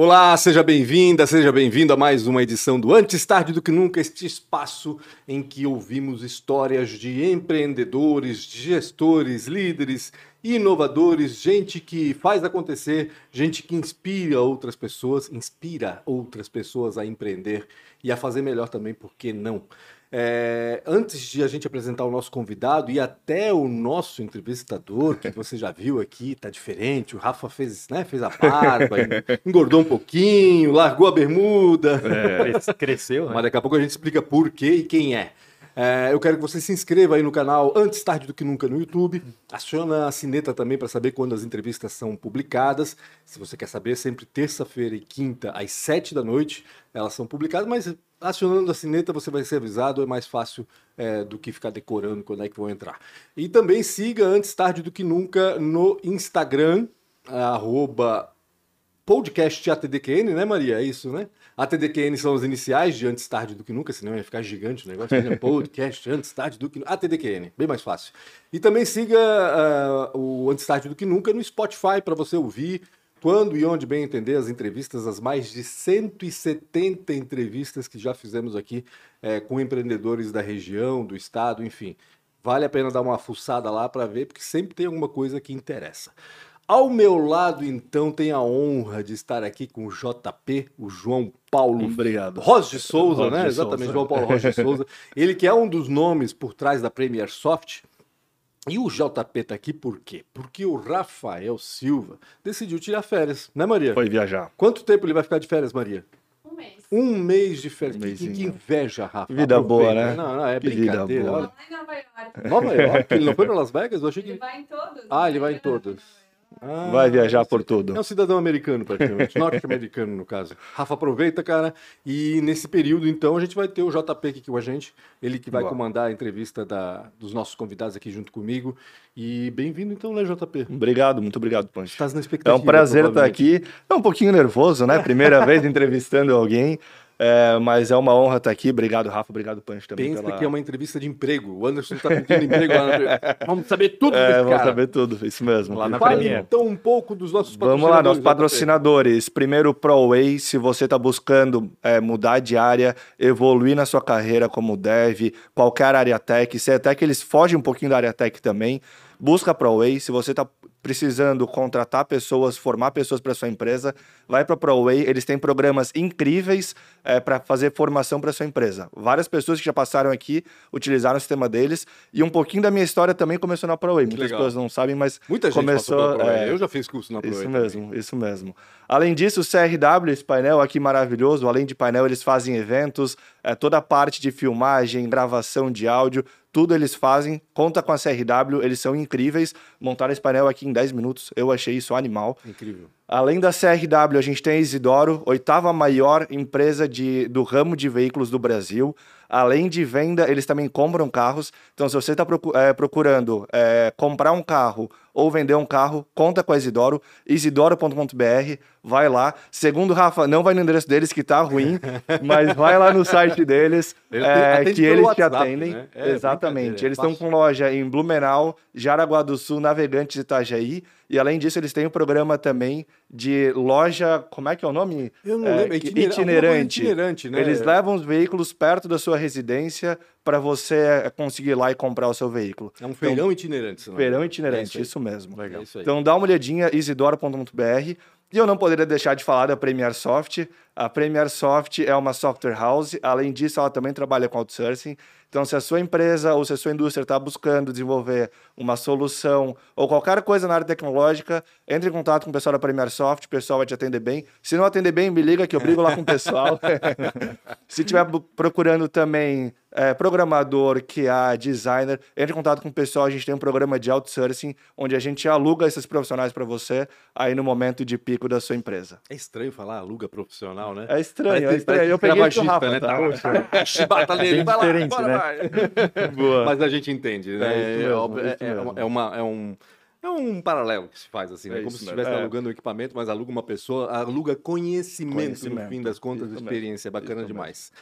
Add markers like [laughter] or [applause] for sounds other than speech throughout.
Olá, seja bem-vinda, seja bem-vindo a mais uma edição do Antes Tarde do que Nunca, este espaço em que ouvimos histórias de empreendedores, de gestores, líderes, inovadores, gente que faz acontecer, gente que inspira outras pessoas, inspira outras pessoas a empreender e a fazer melhor também, por que não? É, antes de a gente apresentar o nosso convidado e até o nosso entrevistador, que você já viu aqui, tá diferente. O Rafa fez, né, fez a barba, [laughs] engordou um pouquinho, largou a bermuda. É, cresceu, né? Mas daqui a pouco a gente explica por quê e quem é. É, eu quero que você se inscreva aí no canal Antes Tarde do que Nunca no YouTube. Aciona a sineta também para saber quando as entrevistas são publicadas. Se você quer saber, sempre terça-feira e quinta, às sete da noite, elas são publicadas, mas acionando a sineta você vai ser avisado, é mais fácil é, do que ficar decorando quando é que vão entrar. E também siga Antes Tarde do que Nunca no Instagram, arroba podcast ATDQN, né, Maria? É isso, né? ATDQN são os iniciais de Antes Tarde do que Nunca, senão ia ficar gigante o negócio. Né? [laughs] Podcast Antes Tarde do que Nunca. ATDQN, bem mais fácil. E também siga uh, o Antes Tarde do que Nunca no Spotify para você ouvir quando e onde bem entender as entrevistas, as mais de 170 entrevistas que já fizemos aqui é, com empreendedores da região, do estado, enfim. Vale a pena dar uma fuçada lá para ver, porque sempre tem alguma coisa que interessa. Ao meu lado, então, tem a honra de estar aqui com o JP, o João Paulo Obrigado. Rosa de Souza, né? de Exatamente, Souza. João Paulo Rosa [laughs] de Souza. Ele que é um dos nomes por trás da Premier Soft. E o JP tá aqui por quê? Porque o Rafael Silva decidiu tirar férias, né, Maria? Foi viajar. Quanto tempo ele vai ficar de férias, Maria? Um mês. Um mês de férias. Um que, que inveja, Rafa. Vida boa, né? Não, não, é Que vida brincadeira. boa. Olha. Lá em Nova York. Nova York, ele não foi para Las Vegas? Eu achei que Ele vai em todos. Ah, ele vai em todos. Ah, Vai viajar por É tudo. um cidadão americano, praticamente. [laughs] Norte-americano, no caso. Rafa, aproveita, cara. E nesse período, então, a gente vai ter o JP aqui com a gente. Ele que vai Boa. comandar a entrevista da- dos nossos convidados aqui junto comigo. E bem-vindo, então, né, JP? Obrigado, muito obrigado, Pancho. Estás na É expectativa. um prazer estar aqui. É um pouquinho nervoso, né? Primeira [laughs] vez entrevistando alguém. É, mas é uma honra estar aqui. Obrigado, Rafa. Obrigado, Pancho, também. Pensa pela... que é uma entrevista de emprego. O Anderson está pedindo emprego lá na... [laughs] Vamos saber tudo É, desse vamos cara. saber tudo, isso mesmo. Lá na Premier. então, um pouco dos nossos Vamos lá, nossos JP. patrocinadores. Primeiro, ProWay. Se você está buscando é, mudar de área, evoluir na sua carreira como dev, qualquer área tech, se até que eles fogem um pouquinho da área tech também, busca a ProWay. Se você está precisando contratar pessoas, formar pessoas para sua empresa, vai para a ProWay. Eles têm programas incríveis para fazer formação para sua empresa. Várias pessoas que já passaram aqui utilizaram o sistema deles. E um pouquinho da minha história também começou na ProWay. Muitas legal. pessoas não sabem, mas Muita gente começou. ProWay. é, Eu já fiz curso na ProWay. isso também. mesmo, isso mesmo. Além disso, o CRW, esse painel aqui maravilhoso, além de painel, eles fazem eventos, é, toda a parte de filmagem, gravação de áudio, tudo eles fazem. Conta com a CRW, eles são incríveis. Montaram esse painel aqui em 10 minutos, eu achei isso animal. Incrível. Além da CRW, a gente tem a Isidoro, oitava maior empresa de, do ramo de veículos do Brasil. Além de venda, eles também compram carros. Então, se você está procurando é, comprar um carro ou vender um carro, conta com a Isidoro, isidoro.com.br, vai lá. Segundo o Rafa, não vai no endereço deles que tá ruim, [laughs] mas vai lá no site deles, Ele é, que eles te WhatsApp, atendem. né? É, Exatamente. é Eles estão com loja em Blumenau, Jaraguá do Sul, Navegantes e Itajaí. E além disso, eles têm um programa também de loja. Como é que é o nome? Eu não É, lembro. que- Itinerante. itinerante. itinerante, né? Eles levam os veículos perto da sua residência para você é, conseguir ir lá e comprar o seu veículo. É um feirão itinerante. senão. Feirão É itinerante, isso aí. isso mesmo. Legal. É isso aí. Então dá uma olhadinha, isidoro.com.br. E eu não poderia deixar de falar da Premier Soft. A Premier Soft é uma software house. Além disso, ela também trabalha com outsourcing. Então, se a sua empresa ou se a sua indústria está buscando desenvolver uma solução ou qualquer coisa na área tecnológica, entre em contato com o pessoal da Premier Soft, o pessoal vai te atender bem. Se não atender bem, me liga que eu brigo lá com o pessoal. [laughs] se estiver procurando também é, programador, QA, designer, entre em contato com o pessoal. A gente tem um programa de outsourcing onde a gente aluga esses profissionais para você aí no momento de pico da sua empresa. É estranho falar aluga profissional, né? É estranho, Parece- é estranho. Eu peguei isso Rafa, né? tá? Tá, [laughs] chibata nele, vai lá, diferente, bora, né? vai. [laughs] Boa. Mas a gente entende, né? É É, óbvio, é é- é uma- é um... É um paralelo que se faz assim, né? É Como isso se estivesse É. alugando um equipamento, mas aluga uma pessoa, aluga conhecimento, no Conhecimento. fim das contas, Isso experiência. É bacana Isso mesmo. demais.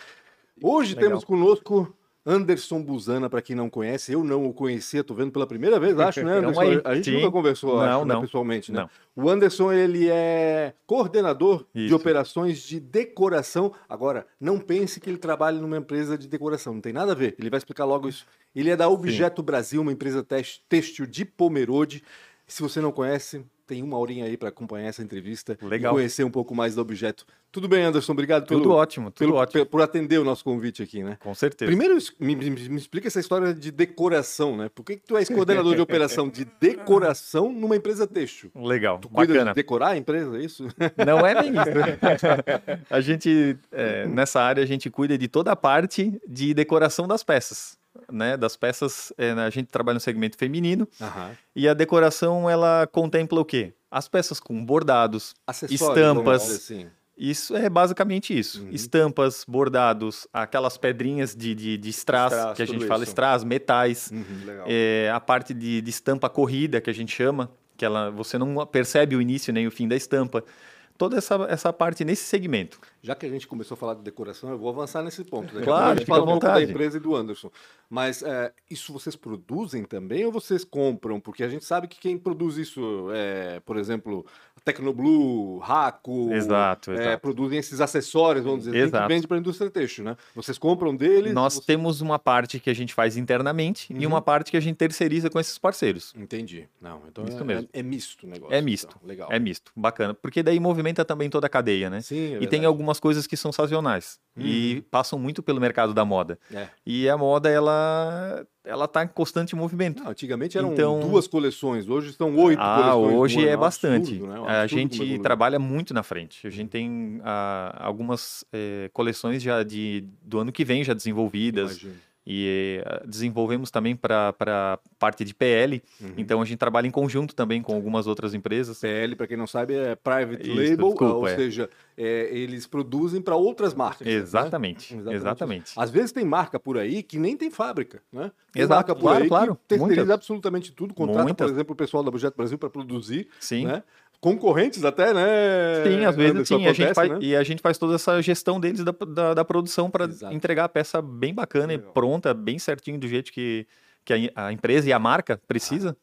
Hoje Legal. temos conosco Anderson Buzana, para quem não conhece, eu não o conhecia, tô vendo pela primeira vez, acho, né, Então [laughs] Anderson? aí, a gente sim. nunca conversou, Não, acho, né, não. pessoalmente, né? Não. O Anderson, ele é coordenador de Isso. operações de decoração. Agora, não pense que ele trabalha numa empresa de decoração, não tem nada a ver. Ele vai explicar logo isso. Ele é da Objeto Brasil, uma empresa têxtil de Pomerode. Se você não conhece, tem uma horinha aí para acompanhar essa entrevista Legal. e conhecer um pouco mais do objeto. Tudo bem, Anderson? Obrigado pelo, Tudo ótimo, tudo pelo- ótimo. por atender o nosso convite aqui, né? Com certeza. Primeiro, me, me- me explica essa história de decoração, né? Por que, que tu és coordenador de [laughs] operação de decoração numa empresa têxtil? Legal, Tu cuida bacana. de decorar a empresa, é isso? [laughs] Não é bem isso. [laughs] a gente, é, nessa área, a gente cuida de toda a parte de decoração das peças. Né, das peças, é, a gente trabalha no segmento feminino Aham. e a decoração ela contempla o quê? As peças com bordados, Acessórios, Estampas. assim. Isso é basicamente isso. Uhum. Estampas, bordados, aquelas pedrinhas de, de, de strass, Strass, que a gente fala isso. strass, metais. Uhum. É, a parte de, de estampa corrida, que a gente chama, que ela, você não percebe o início nem o fim da estampa. Toda essa, essa parte nesse segmento. Já que a gente começou a falar de decoração, eu vou avançar nesse ponto. [laughs] Daqui a Claro, pouco a gente fala um pouco da empresa e do Anderson. Mas é, isso vocês produzem também ou vocês compram? Porque a gente sabe que quem produz isso, é, por exemplo, Tecnoblue, Raco, Exato, é, exato. produzem esses acessórios, vamos dizer assim, que Exato. vende para a indústria têxtil, né? Vocês compram deles? Nós Vocês- temos uma parte que a gente faz internamente e Uhum. uma parte que a gente terceiriza com esses parceiros. Entendi. Não, então Isso é, mesmo. é- é misto o negócio. É misto. então. Legal. É misto, bacana. Porque daí movimenta também toda a cadeia, né? Sim, é e tem verdade. Algumas coisas que são sazonais e passam muito pelo mercado da moda. É. E a moda, ela, ela tá em constante movimento. Não, antigamente eram Então- duas coleções, hoje são oito Ah, coleções. hoje é um bastante. absurdo, né? A absurdo como gente evoluiu. trabalha muito na frente. A gente tem ah, algumas eh, coleções já de, do ano que vem já desenvolvidas. Imagino. E eh, desenvolvemos também para parte de PL. Uhum. Então a gente trabalha em conjunto também com algumas outras empresas. PL, para quem não sabe, é Private Isso, Label, desculpa, ou é. seja, é, eles produzem para outras marcas. né? Exatamente, exatamente. Às vezes tem marca por aí que nem tem fábrica, né? Tem Exato, marca por claro, aí claro, que terceiriza absolutamente tudo, contrata, Muitas. por exemplo, o pessoal da Objeto Brasil para produzir, Sim. né? Concorrentes até, né? Sim, às vezes Anderson, sim. A gente acontece, faz, né? E a gente faz toda essa gestão deles da, da, da produção para entregar a peça bem bacana Legal. e pronta, bem certinho do jeito que, que a, a empresa e a marca precisa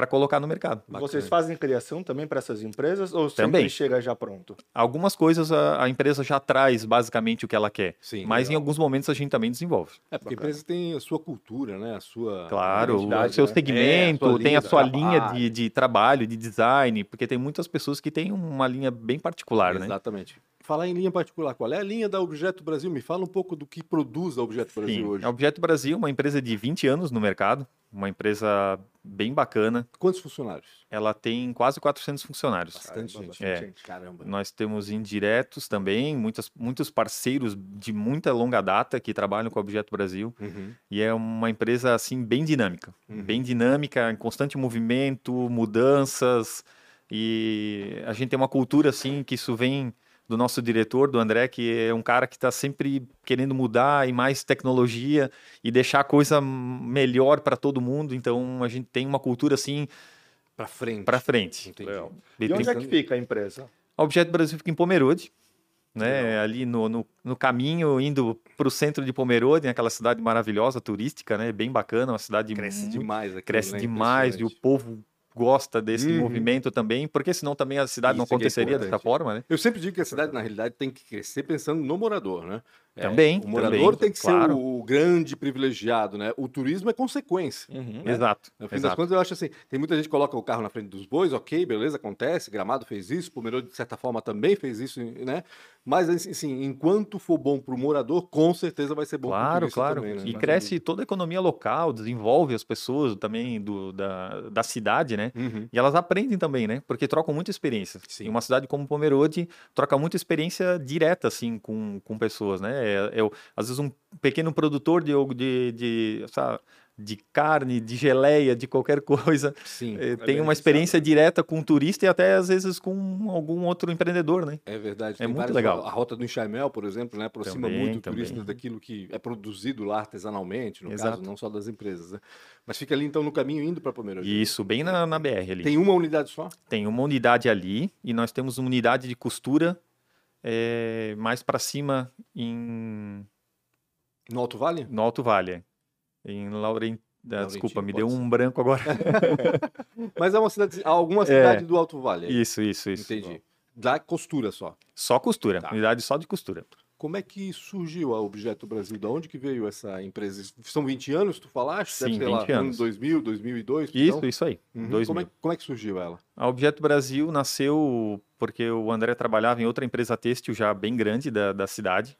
para colocar no mercado. Vocês fazem criação também para essas empresas ou sempre Também. chega já pronto? Algumas coisas a, a empresa já traz basicamente o que ela quer, Sim, mas em legal. alguns momentos a gente também desenvolve. É, porque a empresa tem a sua cultura, né? A sua. Claro, o seu né? segmento, É, a tem a sua linha de, de trabalho, de design, porque tem muitas pessoas que têm uma linha bem particular, né? Exatamente. Falar em linha particular, qual é a linha da Objeto Brasil? Me fala um pouco do que produz a Objeto Brasil Sim. hoje. A Objeto Brasil é uma empresa de 20 anos no mercado, uma empresa bem bacana. Quantos funcionários? Ela tem quase 400 funcionários. Bastante Caramba, gente. É. Caramba. Nós temos indiretos também, muitas, muitos parceiros de muita longa data que trabalham com a Objeto Brasil. Uhum. E é uma empresa assim bem dinâmica, Uhum. bem dinâmica, em constante movimento, mudanças. E a gente tem uma cultura assim que isso vem do nosso diretor, do André, que é um cara que está sempre querendo mudar e mais tecnologia e deixar a coisa melhor para todo mundo. Então a gente tem uma cultura assim Pra frente. para frente. Legal. E onde é que fica a empresa? A Objeto Brasil fica em Pomerode, né? Ali no, no, no caminho indo para o centro de Pomerode, aquela cidade maravilhosa, turística, né? Bem bacana, uma cidade Cresce muito- demais aqui. cresce né? demais e o povo gosta desse Uhum. movimento também, porque senão também a cidade não Isso é que é aconteceria dessa importante. forma, né? Eu sempre digo que a cidade, na realidade, tem que crescer pensando no morador, né? É, Também, O morador também, tem que claro. ser o, grande privilegiado, né? O turismo é consequência. Uhum. Exato. No fim das exato. contas, eu acho assim, tem muita gente que coloca o carro na frente dos bois, ok, beleza, acontece, Gramado fez isso, Pomerode, de certa forma, também fez isso, né? Mas, assim, enquanto for bom para o morador, com certeza vai ser bom para o Claro, claro. também, né? E Mas- cresce toda a economia local, desenvolve as pessoas também do, da, da cidade, né? Uhum. E elas aprendem também, né? Porque trocam muita experiência. Sim. Em uma cidade como Pomerode, troca muita experiência direta, assim, com, com pessoas, né? É, é o- às vezes um pequeno produtor de, de, de, sabe, de carne, de geleia, de qualquer [laughs] coisa, Sim, eh, tem beneficiado. uma experiência direta com o turista e até às vezes com algum outro empreendedor, né? é verdade. É Tem muito legal. A rota do Enxaimel, por exemplo, né? aproxima Também, muito também. turistas daquilo que é produzido lá artesanalmente, no Exato. caso, não só das empresas, né? Mas fica ali, então, no caminho indo para Pomerode. Isso, bem na, na BR ali. Tem uma unidade só? Tem uma unidade ali e nós temos uma unidade de costura eh, mais para cima em No Alto Vale? no Alto Vale, em Lauren... ah, Desculpa, me deu ser. um branco agora. [laughs] Mas é uma cidade, alguma cidade do Alto Vale. é Isso, isso, isso. Entendi. Da costura só. Só costura, Tá. unidade só de costura. Como é que surgiu a Objeto Brasil? Da onde que veio essa empresa? São 20 anos, tu falaste? Sim, ser 20 lá, anos. Ano 2000, 2002? Isso, então? isso aí. Uhum. 2000. Como, é, como é que surgiu ela? A Objeto Brasil nasceu porque o André trabalhava em outra empresa têxtil já bem grande da, da cidade.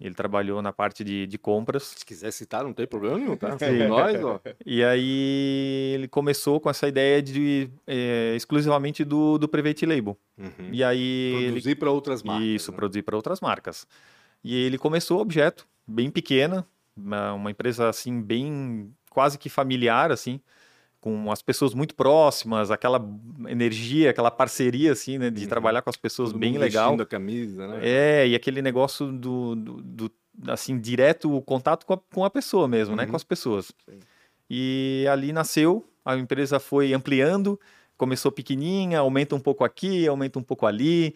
Ele trabalhou na parte de, de compras. Se quiser citar, não tem problema nenhum, tá? Somos nós, ó. E aí ele começou com essa ideia de eh, exclusivamente do, do Private Label. Uhum. E aí ele Produzir para outras marcas. Isso, né? produzir para outras marcas. E ele começou o objeto, bem pequena, uma, uma empresa assim, bem quase que familiar, assim, com as pessoas muito próximas, aquela energia, aquela parceria, assim, né, de Uhum. trabalhar com as pessoas Todo bem legal. a camisa, né? É, e aquele negócio do, do, do, assim, direto o contato com a, com a pessoa mesmo, né, Uhum. com as pessoas. Sim. E ali nasceu, a empresa foi ampliando, começou pequenininha, aumenta um pouco aqui, aumenta um pouco ali,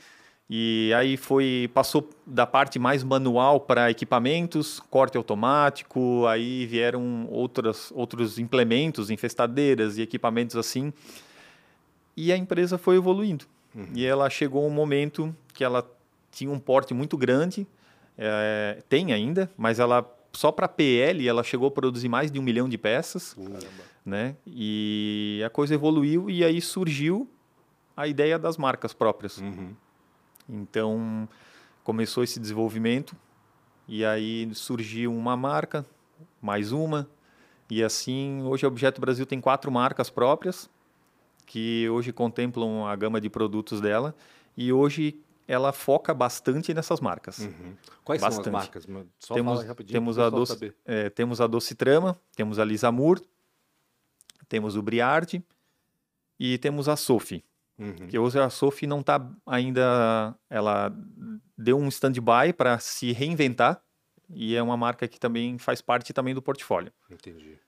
e aí foi passou da parte mais manual para equipamentos, corte automático, aí vieram outras, outros implementos, infestadeiras e equipamentos assim, e a empresa foi evoluindo. Uhum. E ela chegou um momento que ela tinha um porte muito grande, é, tem ainda, mas ela só para PL ela chegou a produzir mais de um milhão de peças, né? E a coisa evoluiu e aí surgiu a ideia das marcas próprias. Uhum. Então começou esse desenvolvimento e aí surgiu uma marca, mais uma e assim hoje a Objeto Brasil tem quatro marcas próprias que hoje contemplam a gama de produtos dela e hoje ela foca bastante nessas marcas. Uhum. Quais são Bastante. as marcas? Só Temos- fala rapidinho temos a doce- saber. É, temos a Docitrama, temos a Lisamur, temos o Briard e temos a Sophie. Uhum. Que hoje a Sophie não está ainda. Ela deu um stand-by para se reinventar e é uma marca que também faz parte também do portfólio. Entendi.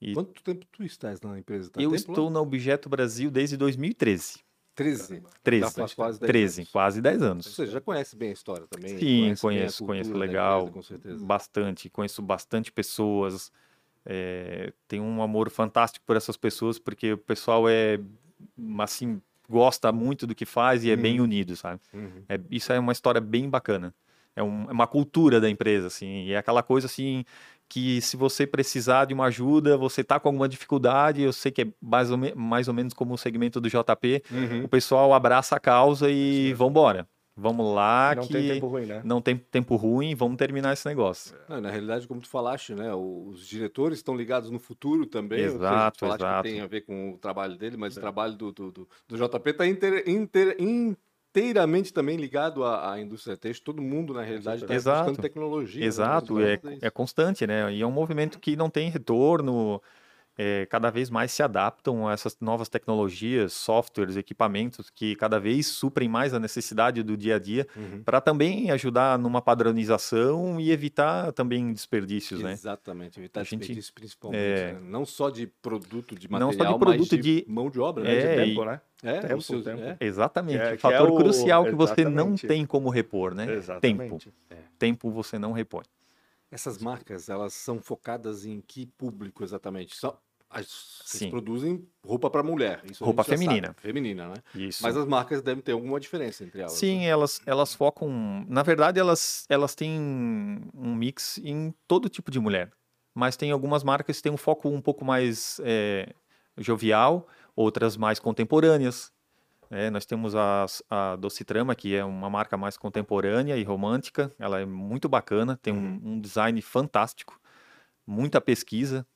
E Quanto tempo tu estás na empresa? Tá eu tempo estou lá? na Objeto Brasil desde 2013. 13. 13, Já faz quase 10 13 anos. quase 10 Ou anos. seja, já conhece bem a história também. Sim, conheço, cultura conheço legal. empresa, com certeza. Bastante, conheço bastante pessoas. é, tenho um amor fantástico por essas pessoas, porque o pessoal é assim, gosta muito do que faz e é bem unido, sabe? Uhum. É, isso é uma história bem bacana. É, um- é uma cultura da empresa, assim, e é aquela coisa assim que se você precisar de uma ajuda, você tá com alguma dificuldade, eu sei que é mais ou, me- mais ou menos como o segmento do JP, Uhum. o pessoal abraça a causa e vambora. Vamos lá Não que tem tempo ruim, né? não tem tempo ruim, vamos terminar esse negócio. Não, na realidade, como tu falaste, né, os diretores estão ligados no futuro também. ou seja, Exato, falaste exato. Que tem a ver com o trabalho dele, mas o trabalho do, do, do, do JP está inteiramente também ligado à, à indústria têxtil. Todo mundo, na realidade, está Exato. buscando tecnologia. né, Exato, mas é, é constante, né? E é um movimento que não tem retorno. É, cada vez mais se adaptam a essas novas tecnologias, softwares, equipamentos que cada vez suprem mais a necessidade do dia a dia Uhum. para também ajudar numa padronização e evitar também desperdícios, né? Exatamente, evitar A gente- desperdício principalmente. é. né? Não só de produto, de Não material, só de produto, mas de, de- mão de obra. É, né? de e- tempo, né? É, tempo, os seus- tempo. é. Exatamente, é- que fator é o- crucial que você não exatamente. tem como repor, né? Tempo, Exatamente. tempo você não repõe. Essas marcas, elas são focadas em que público exatamente? São, as, Sim. produzem roupa para mulher. Isso a Roupa já sabe. feminina. Feminina, né? Isso. Mas as marcas devem ter alguma diferença entre elas. Sim, né? elas, elas focam. Na verdade, elas, elas têm um mix em todo tipo de mulher. Mas tem algumas marcas que têm um foco um pouco mais é, jovial, outras mais contemporâneas. É, nós temos as- a Docitrama, que é uma marca mais contemporânea e romântica. Ela é muito bacana, tem um, um design fantástico, muita pesquisa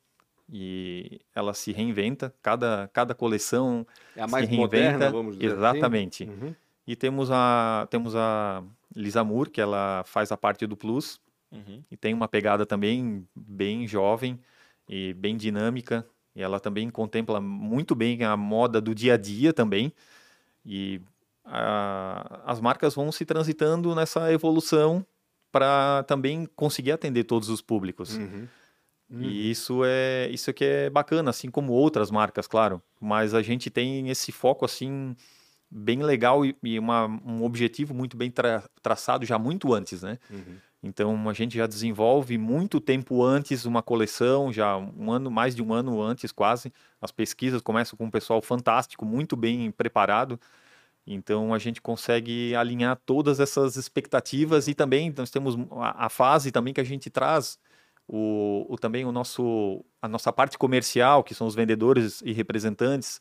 e ela se reinventa. Cada, cada coleção É a se mais reinventa. moderna, vamos dizer Exatamente. assim. Uhum. E temos a, temos a Lisa Moore, que ela faz a parte do Plus, Uhum. e tem uma pegada também bem jovem e bem dinâmica. E ela também contempla muito bem a moda do dia a dia também. E a- as marcas vão se transitando nessa evolução para também conseguir atender todos os públicos. Uhum. E isso é isso que é bacana, assim como outras marcas, claro. Mas a gente tem esse foco assim bem legal e, e uma- um objetivo muito bem tra- traçado já muito antes, né? Uhum. Então a gente já desenvolve muito tempo antes uma coleção, já um ano, mais de um ano antes quase. As pesquisas começam com um pessoal fantástico, muito bem preparado. Então a gente consegue alinhar todas essas expectativas e também nós temos a, a fase também que a gente traz o, o, também o nosso a nossa parte comercial, que são os vendedores e representantes.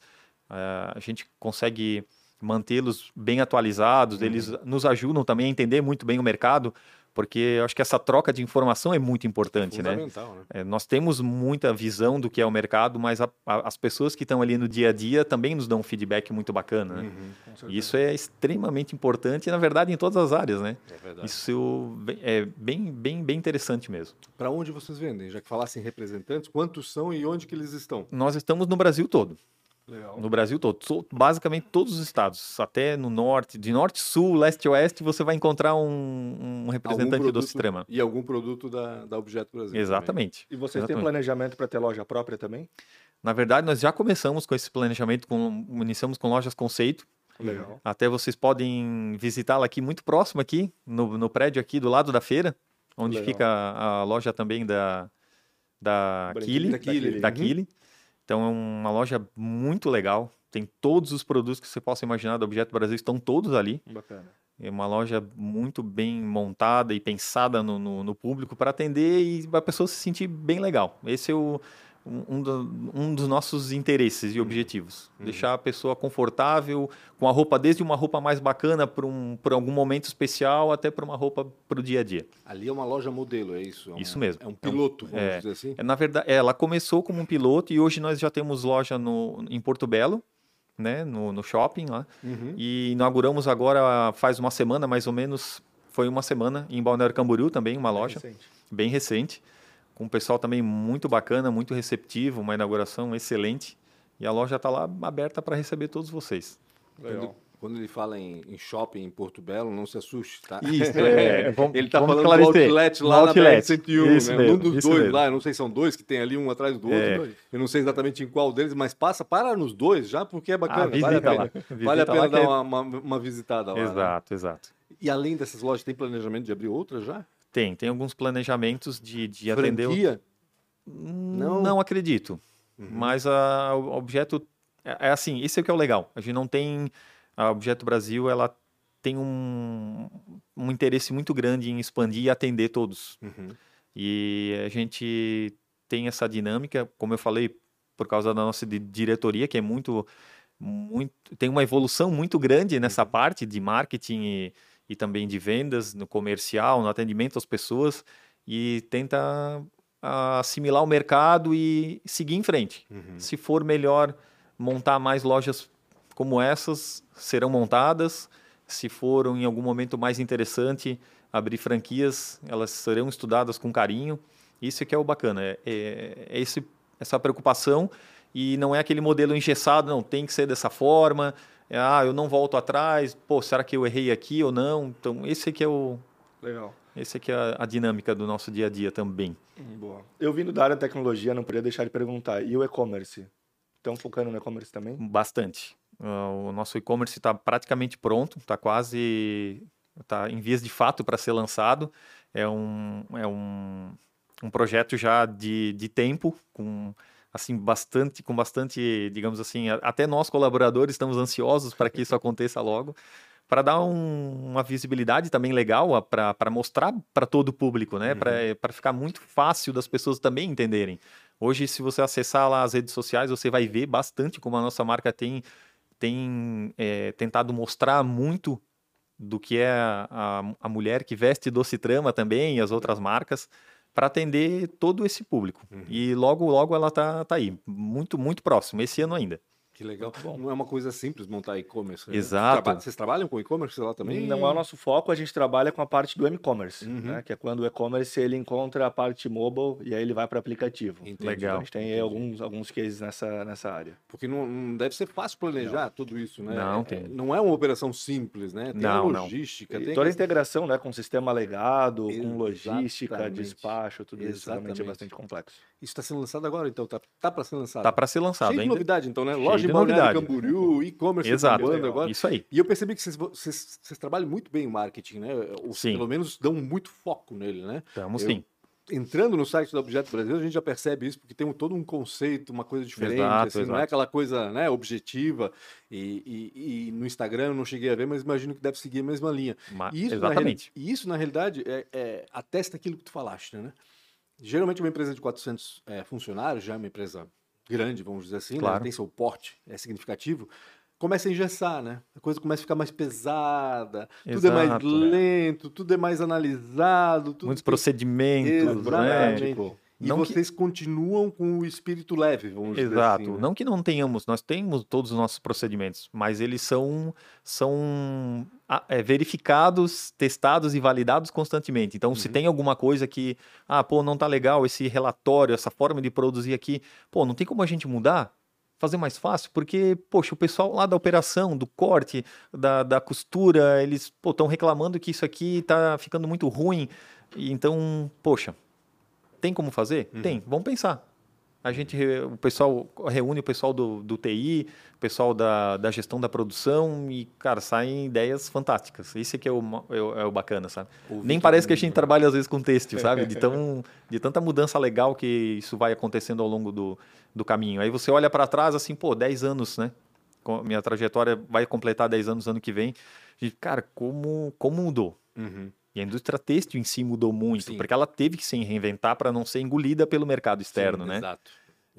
Uh, a gente consegue mantê-los bem atualizados, uhum. eles nos ajudam também a entender muito bem o mercado, porque eu acho que essa troca de informação é muito importante, né? né? É, nós temos muita visão do que é o mercado, mas a, a, as pessoas que estão ali no dia a dia também nos dão um feedback muito bacana, né? Uhum, Isso é extremamente importante, na verdade, em todas as áreas, né? É verdade. Isso é bem, bem, bem interessante mesmo. Para onde vocês vendem? Já que falassem representantes, quantos são e onde que eles estão? Nós estamos no Brasil todo. Legal. No Brasil todo, basicamente todos os estados, até no norte, de norte, sul, leste e oeste, você vai encontrar um, um representante produto, do Citrema. E algum produto da, da Objeto Brasil. Exatamente. Também. E vocês Exatamente. têm planejamento para ter loja própria também? Na verdade, nós já começamos com esse planejamento, com, iniciamos com lojas conceito. Legal. Até vocês podem visitá-la aqui muito próximo aqui, no, no prédio aqui do lado da feira, onde Legal. fica a, a loja também da, da Kili. Da Kili. Da Kili. Uhum. Então é uma loja muito legal. Tem todos os produtos que você possa imaginar do Objeto Brasil, estão todos ali. Bacana. É uma loja muito bem montada e pensada no, no, no público para atender e a pessoa se sentir bem legal. Esse é o, um, do, um dos nossos interesses e objetivos. Uhum. Deixar a pessoa confortável, com a roupa, desde uma roupa mais bacana para um, algum momento especial, até para uma roupa para o dia a dia. Ali é uma loja modelo, é isso? É um, isso mesmo. É um piloto, vamos é, dizer assim? É, na verdade, é, ela começou como um piloto e hoje nós já temos loja no, em Porto Belo, né, no, no shopping lá. Uhum. E inauguramos agora, faz uma semana mais ou menos, foi uma semana, em Balneário Camboriú também, uma loja. Recente. Bem recente com um pessoal também muito bacana, muito receptivo, uma inauguração excelente. E a loja está lá aberta para receber todos vocês. Quando, quando, ele fala em, em, shopping em Porto Belo, não se assuste, tá? Isso, [laughs] é, vamos, ele está falando do outlet lá outlet. na BR-101, né? Mesmo, um dos dois mesmo. lá, eu não sei se são dois, que tem ali um atrás do outro. É. Eu não sei exatamente em qual deles, mas passa para nos dois já, porque é bacana. Ah, vale a pena, lá. Vale a pena dar é... uma, uma, uma, visitada lá. Né? Exato, né? exato. E além dessas lojas, tem planejamento de abrir outras já? Tem, tem alguns planejamentos de, de atender. Franquia? Não, não acredito. Uhum. Mas a, o objeto é, é assim, isso é o que é o legal. A gente não tem a Objeto Brasil, ela tem um, um interesse muito grande em expandir e atender todos. Uhum. E a gente tem essa dinâmica, como eu falei, por causa da nossa diretoria, que é muito, muito tem uma evolução muito grande nessa uhum. parte de marketing e, e também de vendas, no comercial, no atendimento às pessoas, e tenta assimilar o mercado e seguir em frente. Uhum. Se for melhor montar mais lojas como essas, serão montadas. Se for em algum momento mais interessante abrir franquias, elas serão estudadas com carinho. Isso é que é o bacana, é, é, é esse, essa preocupação e não é aquele modelo engessado, não, tem que ser dessa forma, ah, eu não volto atrás, pô, será que eu errei aqui ou não? Então, esse aqui é o... Legal. Esse aqui é a, a dinâmica do nosso dia a dia também. Hum, boa. Eu vindo da área de tecnologia, não poderia deixar de perguntar, e o e-commerce? Estão focando no e-commerce também? Bastante. Uh, o nosso e-commerce está praticamente pronto, está quase está em vias de fato para ser lançado. É um, é um, um projeto já de, de tempo, com assim bastante com bastante digamos assim até nós colaboradores estamos ansiosos para que isso aconteça logo para dar um, uma visibilidade também legal para mostrar para todo o público né? Uhum. para ficar muito fácil das pessoas também entenderem. Hoje se você acessar lá as redes sociais você vai ver bastante como a nossa marca tem tem é, tentado mostrar muito do que é a, a mulher que veste doce trama também e as outras marcas para atender todo esse público. Uhum. E logo, logo ela tá, tá aí, muito, muito próximo, esse ano ainda. Que legal. Não é uma coisa simples montar e-commerce. Né? Exato. Vocês trabalham com e-commerce lá também? Não é o nosso foco, a gente trabalha com a parte do e-commerce, uhum. né? que é quando o e-commerce ele encontra a parte mobile e aí ele vai para aplicativo. Entendi. Legal. a gente tem alguns, alguns cases nessa, nessa área. Porque não, não deve ser fácil planejar não. tudo isso, né? Não, tem. Não é uma operação simples, né? Tem não, logística. Tem toda a integração né, com sistema legado, Exatamente. com logística, despacho, tudo Exatamente. isso realmente é bastante complexo. Isso está sendo lançado agora, então? Tá, tá para ser lançado? Tá para ser lançado. Cheio ainda... de novidade, então, né? Loja de novidade. Camboriú, e-commerce Exato, agora. isso aí. E eu percebi que vocês, vocês, vocês trabalham muito bem em marketing, né? Ou Sim. pelo menos dão muito foco nele, né? Estamos Eu- sim. Entrando no site do Objeto Brasil, a gente já percebe isso, porque tem um- todo um conceito, uma coisa diferente, Exato, assim, não é exato. aquela coisa né, objetiva. E, e- e no Instagram eu não cheguei a ver, mas imagino que deve seguir a mesma linha. Ma- E isso, na Exatamente. e isso, na realidade, é, é- atesta aquilo que tu falaste, né? Geralmente, uma empresa de 400 é, funcionários, já é uma empresa grande, vamos dizer assim, né? Claro. tem seu porte, é significativo, começa a engessar, né? A coisa começa a ficar mais pesada, tudo é mais Exato. lento, tudo é mais analisado. Muitos procedimentos, né? Exatamente. E Não que- vocês continuam com o espírito leve, vamos dizer Exato. assim. né? Não que não tenhamos, nós temos todos os nossos procedimentos, mas eles são, são ah, é, verificados, testados e validados constantemente. Então, se Uhum. tem alguma coisa que, ah, pô, não tá legal esse relatório, essa forma de produzir aqui, pô, não tem como a gente mudar? Fazer mais fácil, porque, poxa, o pessoal lá da operação, do corte, da, da costura, eles estão reclamando que isso aqui tá ficando muito ruim. Então, poxa, tem como fazer? Uhum. Tem, vamos pensar. A gente, o pessoal reúne o pessoal do, do TI, o pessoal da, da gestão da produção e, cara, saem ideias fantásticas. Isso é que é o, é o, o bacana, sabe? Ouvir Nem parece que a gente trabalha às vezes com têxtil, sabe? De, [laughs] tão, de tanta mudança legal que isso vai acontecendo ao longo do, do caminho. Aí você olha para trás assim, pô, 10 anos, né? Minha trajetória vai completar 10 anos ano que vem. E, cara, como, como mudou? Uhum. E a indústria têxtil em si mudou muito, Sim. porque ela teve que se reinventar para não ser engolida pelo mercado externo, Sim, né? Exato.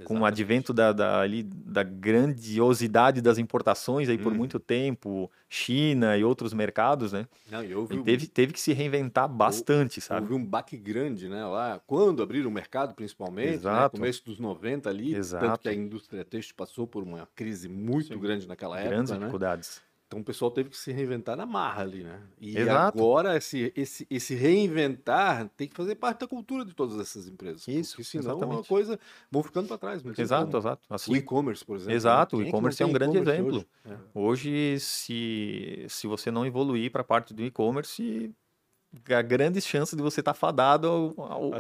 Com o advento da, da, ali, da grandiosidade das importações aí por Uhum. muito tempo, China e outros mercados, né? Não, e houve, E um- teve, teve que se reinventar bastante, sabe? houve um baque grande, né? Lá, quando abriram o mercado, principalmente, né, Exato. começo dos 90 ali, tanto Exato. que a indústria têxtil passou por uma crise muito grande naquela Grandes época, né? dificuldades. Então o pessoal teve que se reinventar na marra ali, né? E Exato. agora esse, esse, esse reinventar tem que fazer parte da cultura de todas essas empresas. Isso, Porque senão é uma exatamente. coisa vão ficando para trás. Exato, como. exato. O Assim, e-commerce, por exemplo. Exato, né? o e-commerce é um grande exemplo. hoje? É. hoje, se, se você não evoluir para a parte do e-commerce, há grandes chances de você estar fadado ao, ao,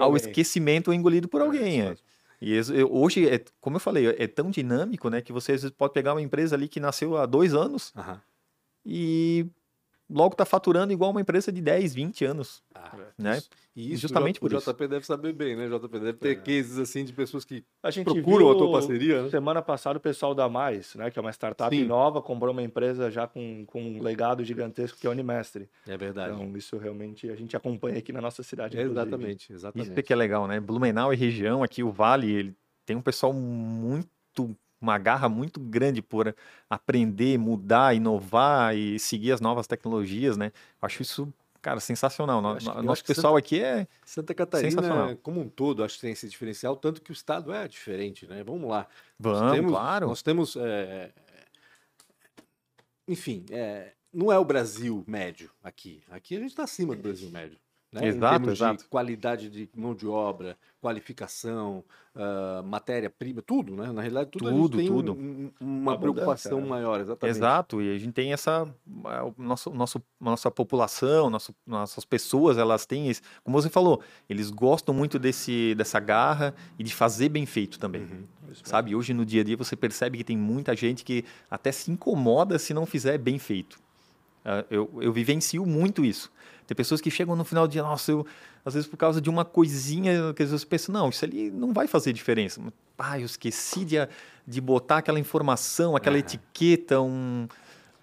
ao esquecimento ou engolido por alguém. isso é. E hoje, é, como eu falei, é tão dinâmico, né, que você às vezes pode pegar uma empresa ali que nasceu há dois anos Aham. e logo está faturando igual uma empresa de 10, 20 anos, Ah, né? isso- E isso Justamente o por isso. o JP deve saber bem, né? JP deve ter cases assim de pessoas que A gente procuram viu a tua parceria, né? Semana passada o pessoal da Mais, né, que é uma startup Sim. nova, comprou uma empresa já com, com um legado gigantesco que é a Unimestre. É verdade. Então isso realmente a gente acompanha aqui na nossa cidade. inclusive. exatamente, exatamente. Isso é que é legal, né? Blumenau e região, aqui o Vale, ele tem um pessoal muito, uma garra muito grande por aprender, mudar, inovar e seguir as novas tecnologias, né? Eu acho isso, cara, sensacional. Acho Nosso pessoal aqui é Santa Catarina, como um todo, acho que tem esse diferencial, tanto que o estado é diferente, né? Vamos lá. Nós Vamos, temos, claro. Nós temos. é, Enfim, é, não é o Brasil médio aqui. Aqui a gente está acima do Brasil médio. Né? Exato, em termos exato. de qualidade de mão de obra, qualificação, ah, matéria-prima, tudo, né? Na realidade, tudo, a gente Tudo, tem tudo. um- uma Abundância, preocupação né? maior, exatamente. Exato, e a gente tem essa é, o nosso, nosso nossa população, nosso, nossas pessoas, elas têm esse, como você falou, eles gostam muito desse dessa garra e de fazer bem feito também. Uhum. Sabe, hoje no dia a dia você percebe que tem muita gente que até se incomoda se não fizer bem feito. Ah, Eu, eu vivencio muito isso. Tem pessoas que chegam no final do dia, nossa, eu, às vezes por causa de uma coisinha que às vezes pensa, não, isso ali não vai fazer diferença. Ah, eu esqueci de, de botar aquela informação, aquela Ah. etiqueta, um,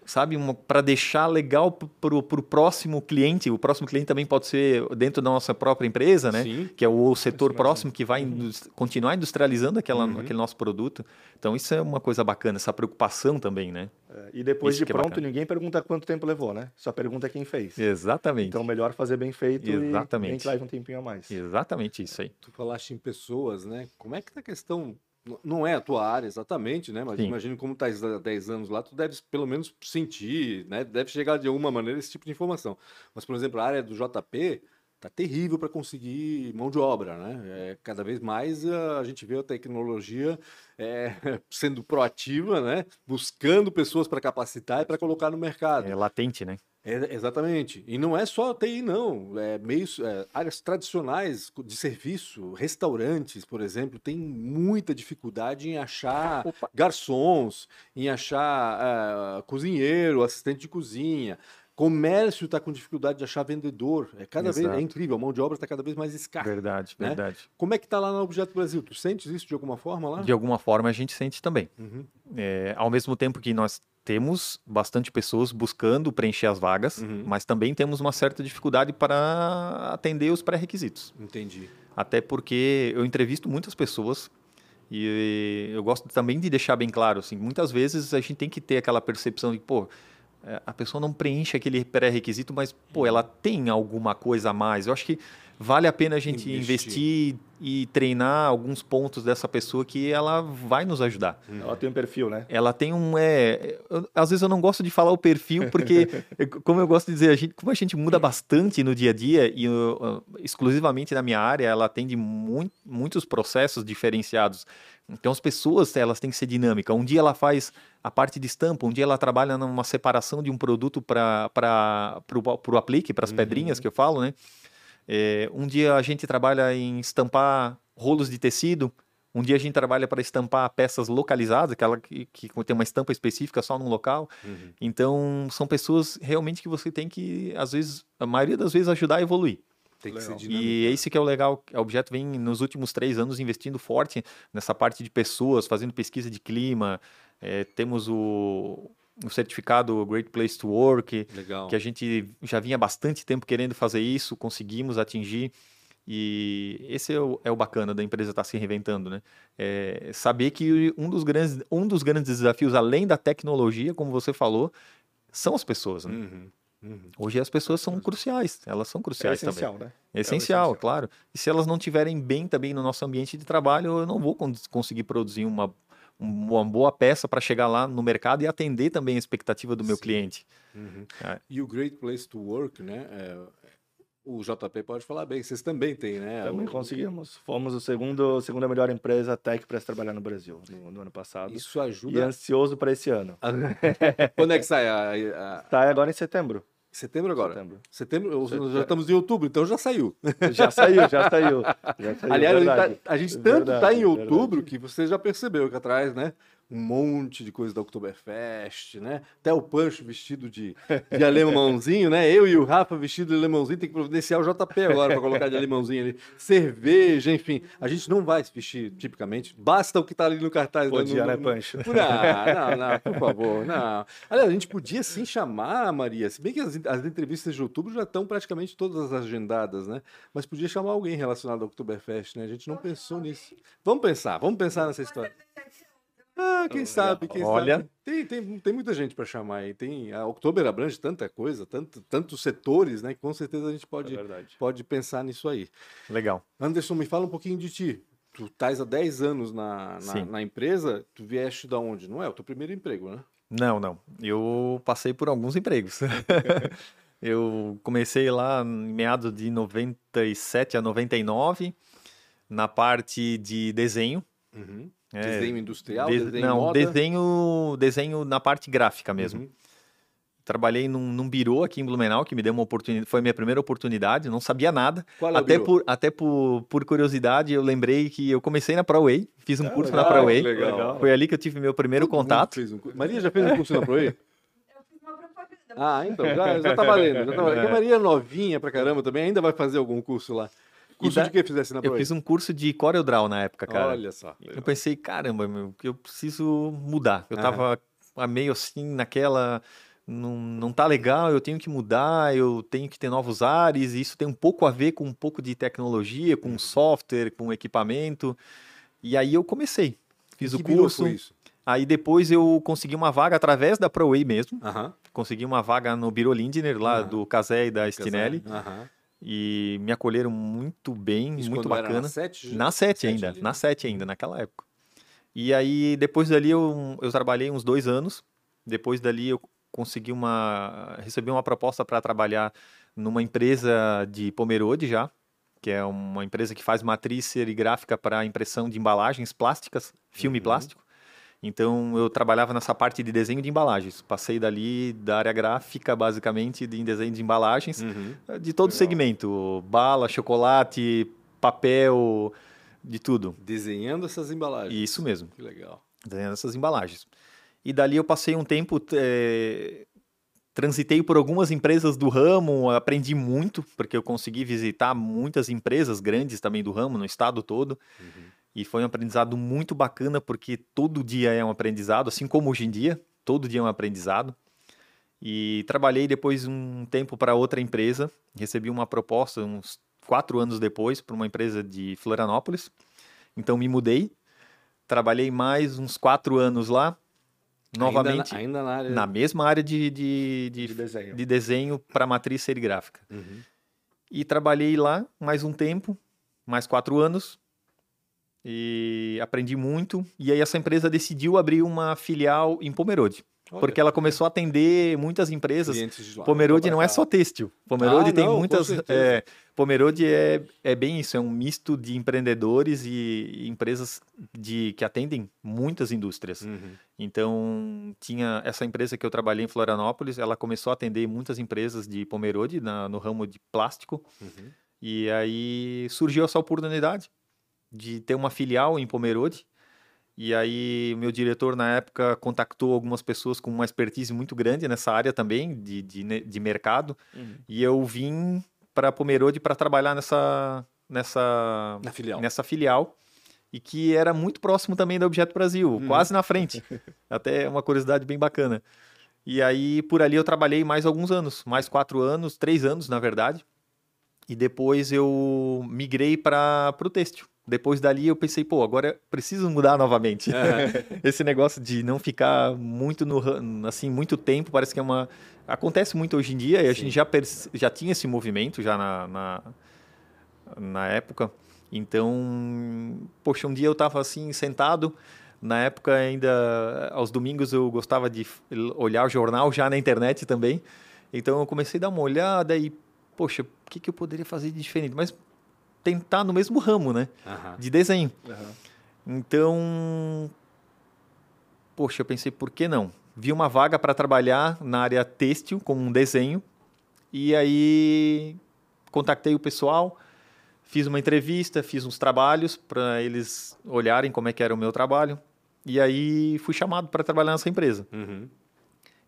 sabe, para deixar legal para o próximo cliente. O próximo cliente também pode ser dentro da nossa própria empresa, né? Sim. que é o setor próximo que vai indus- continuar industrializando aquela, Uhum. aquele nosso produto. Então isso é uma coisa bacana, essa preocupação também, né? É, E depois Isso de é pronto, bacana. ninguém pergunta quanto tempo levou, né? Só pergunta quem fez. Exatamente. Então melhor fazer bem feito Exatamente. e nem que leve um tempinho a mais. Exatamente isso aí. Tu falaste em pessoas, né? Como é que tá a questão? Não é a tua área exatamente, né? Mas Sim. imagino como tá há 10 anos lá, tu deves pelo menos sentir, né? Deve chegar de alguma maneira esse tipo de informação. Mas, por exemplo, a área do JP tá terrível para conseguir mão de obra, né? É, cada vez mais a gente vê a tecnologia é, [laughs] sendo proativa, né? Buscando pessoas para capacitar e para colocar no mercado. É latente, né? É, exatamente. E não é só TI, não. É meios, é, áreas tradicionais de serviço, restaurantes, por exemplo, tem muita dificuldade em achar Opa. garçons, em achar uh, cozinheiro, assistente de cozinha. Comércio está com dificuldade de achar vendedor. É cada Exato. vez é incrível, a mão de obra está cada vez mais escassa. Verdade, né? verdade. Como é que está lá no Objeto Brasil? Tu sentes isso de alguma forma lá? De alguma forma a gente sente também. Uhum. É, ao mesmo tempo que nós temos bastante pessoas buscando preencher as vagas, uhum. mas também temos uma certa dificuldade para atender os pré-requisitos. Entendi. Até porque eu entrevisto muitas pessoas e eu gosto também de deixar bem claro, assim, muitas vezes a gente tem que ter aquela percepção de, pô, é, a pessoa não preenche aquele pré-requisito, mas, pô, ela tem alguma coisa a mais. Eu acho que vale a pena a gente investir. investir. e treinar alguns pontos dessa pessoa que ela vai nos ajudar. Ela tem um perfil, né? Ela tem um. É, eu, às vezes eu não gosto de falar o perfil, porque, [laughs] como eu gosto de dizer, a gente, como a gente muda bastante no dia a dia, e uh, exclusivamente na minha área, ela atende muito, muitos processos diferenciados. Então as pessoas elas têm que ser dinâmicas. Um dia ela faz a parte de estampa, um dia ela trabalha numa separação de um produto para o aplique, para as uhum. pedrinhas que eu falo, né? É, um dia a gente trabalha em estampar rolos de tecido, um dia a gente trabalha para estampar peças localizadas, aquela que, que tem uma estampa específica só num local. Uhum. Então, são pessoas realmente que você tem que, às vezes, a maioria das vezes, ajudar a evoluir. Tem que legal. ser dinâmico. E esse que é o legal. O objeto vem, nos últimos três anos, investindo forte nessa parte de pessoas, fazendo pesquisa de clima. É, temos o, o certificado Great Place to Work, Legal. que a gente já vinha bastante tempo querendo fazer isso, conseguimos atingir. E esse é o, é o bacana da empresa estar tá se reinventando, né? É saber que um dos, grandes, um dos grandes desafios, além da tecnologia, como você falou, são as pessoas. Né? Uhum, uhum. Hoje as pessoas são cruciais, elas são cruciais é essencial, também. Né? É essencial, é essencial, claro. E se elas não estiverem bem também no nosso ambiente de trabalho, eu não vou conseguir produzir uma uma boa peça para chegar lá no mercado e atender também a expectativa do meu Sim. cliente. Uhum. É. E o Great Place to Work, né? É, o JP pode falar bem, vocês também têm, né? Também o... conseguimos. Fomos o segundo, segunda melhor empresa tech para trabalhar no Brasil no, no, ano passado. Isso ajuda. E ansioso para esse ano. [laughs] Quando é que sai a, a... Sai agora em setembro. Setembro agora? Setembro. Setembro, Setembro. já estamos em outubro, então já saiu. Já saiu, já saiu. [laughs] Já saiu Aliás, a gente, tá, a gente tanto está em outubro verdade. que você já percebeu que atrás, né? Um monte de coisa da Oktoberfest, né? Até o Pancho vestido de, de alemãozinho, né? Eu e o Rafa vestido de alemãozinho, tem que providenciar o JP agora para colocar de alemãozinho ali. Cerveja, enfim. A gente não vai se vestir tipicamente, basta o que está ali no cartaz. Podia, né, no, né, Pancho? Não, não, não, por favor, não. Aliás, a gente podia sim chamar, Maria, se bem que as, as entrevistas de outubro já estão praticamente todas agendadas, né? Mas podia chamar alguém relacionado ao Oktoberfest, né? A gente não pensou nisso. Vamos pensar, vamos pensar nessa história. Ah, quem sabe, quem Olha. sabe. Tem, tem, tem muita gente para chamar aí. Tem, a Outubro abrange tanta coisa, tanto, tantos setores, né? Que com certeza a gente pode, é pode pensar nisso aí. Legal. Anderson, me fala um pouquinho de ti. Tu estás há 10 anos na, na, na, empresa, tu vieste da onde? Não é o teu primeiro emprego, né? Não, não. Eu passei por alguns empregos. [laughs] eu comecei lá em meados de 97 a 99, na parte de desenho. Uhum. É, desenho industrial? De, desenho não, moda? desenho, desenho na parte gráfica mesmo. Uhum. Trabalhei num, num birô aqui em Blumenau, que me deu uma oportunidade, foi a minha primeira oportunidade, não sabia nada. Qual é até por Até por, por curiosidade, eu lembrei que eu comecei na ProWay, fiz um ah, curso legal, na ProWay. Legal. Foi ali que eu tive meu primeiro Todo contato. Um Maria já fez um curso na [laughs] ProWay? Ah, então, já, já tá valendo. Já tá valendo. É. A Maria é novinha pra caramba também, ainda vai fazer algum curso lá. Curso da... de que fizesse na Eu fiz um curso de CorelDRAW na época, cara. Olha só. Legal. Eu pensei, caramba, meu, que eu preciso mudar. Eu tava meio assim naquela não, não tá legal, eu tenho que mudar, eu tenho que ter novos ares, e isso tem um pouco a ver com um pouco de tecnologia, com uhum. software, com equipamento. E aí eu comecei, fiz o curso. Aí depois eu consegui uma vaga através da ProWay mesmo. Uhum. Consegui uma vaga no Biro Lindner, lá uhum. do Casé e da Stinelli. Uhum e me acolheram muito bem, Isso muito bacana. na 7? Na 7 ainda, ali, na 7 ainda, naquela época. E aí, depois dali, eu, eu trabalhei uns dois anos. Depois dali, eu consegui uma. recebi uma proposta para trabalhar numa empresa de Pomerode já, que é uma empresa que faz matriz serigráfica para impressão de embalagens plásticas, filme uhum. plástico. Então eu trabalhava nessa parte de desenho de embalagens. Passei dali da área gráfica, basicamente, de desenho de embalagens, Uhum. de todo o segmento: bala, chocolate, papel, de tudo. Desenhando essas embalagens. Isso mesmo, Que legal. desenhando essas embalagens. E dali eu passei um tempo, eh, transitei por algumas empresas do ramo, aprendi muito, porque eu consegui visitar muitas empresas grandes também do ramo, no estado todo. E foi um aprendizado muito bacana, porque todo dia é um aprendizado, assim como hoje em dia, todo dia é um aprendizado. E trabalhei depois um tempo para outra empresa, recebi uma proposta uns quatro anos depois para uma empresa de Florianópolis. Então me mudei, trabalhei mais uns quatro anos lá, novamente Ainda na, ainda na área. na mesma área de, de, de, De desenho. de desenho para matriz serigráfica. Uhum. E trabalhei lá mais um tempo, mais quatro anos, e aprendi muito. E aí essa empresa decidiu abrir uma filial em Pomerode, Olha, porque ela começou a atender muitas empresas. lá. Pomerode não é só têxtil. Pomerode Ah, tem não, muitas. É, Pomerode é, é bem isso, é um misto de empreendedores e, e empresas de, que atendem muitas indústrias. Uhum. Então, tinha essa empresa que eu trabalhei em Florianópolis, ela começou a atender muitas empresas de Pomerode na, no ramo de plástico. Uhum. E aí surgiu essa oportunidade de ter uma filial em Pomerode. E aí, meu diretor, na época, contactou algumas pessoas com uma expertise muito grande nessa área também, de, de, de mercado. Uhum. E eu vim para Pomerode para trabalhar nessa, nessa, Na filial. nessa filial. E que era muito próximo também da Objeto Brasil, Uhum. quase na frente. [laughs] Até uma curiosidade bem bacana. E aí, por ali, eu trabalhei mais alguns anos, mais quatro anos, três anos, na verdade. E depois eu migrei para o têxtil. Depois dali eu pensei, pô, agora preciso mudar novamente. [laughs] [laughs] Esse negócio de não ficar muito no assim muito tempo, parece que é uma acontece muito hoje em dia e a Sim. gente já já tinha esse movimento já na, na, na época. Então, poxa, um dia eu estava assim sentado, na época ainda aos domingos eu gostava de olhar o jornal já na internet também. Então eu comecei a dar uma olhada e, poxa, o que, que eu poderia fazer de diferente? Mas tentar no mesmo ramo, né? De desenho. Então, poxa, eu pensei, por que não? Vi uma vaga para trabalhar na área têxtil com um desenho e aí contactei o pessoal, fiz uma entrevista, fiz uns trabalhos para eles olharem como é que era o meu trabalho e aí fui chamado para trabalhar nessa empresa. Uhum.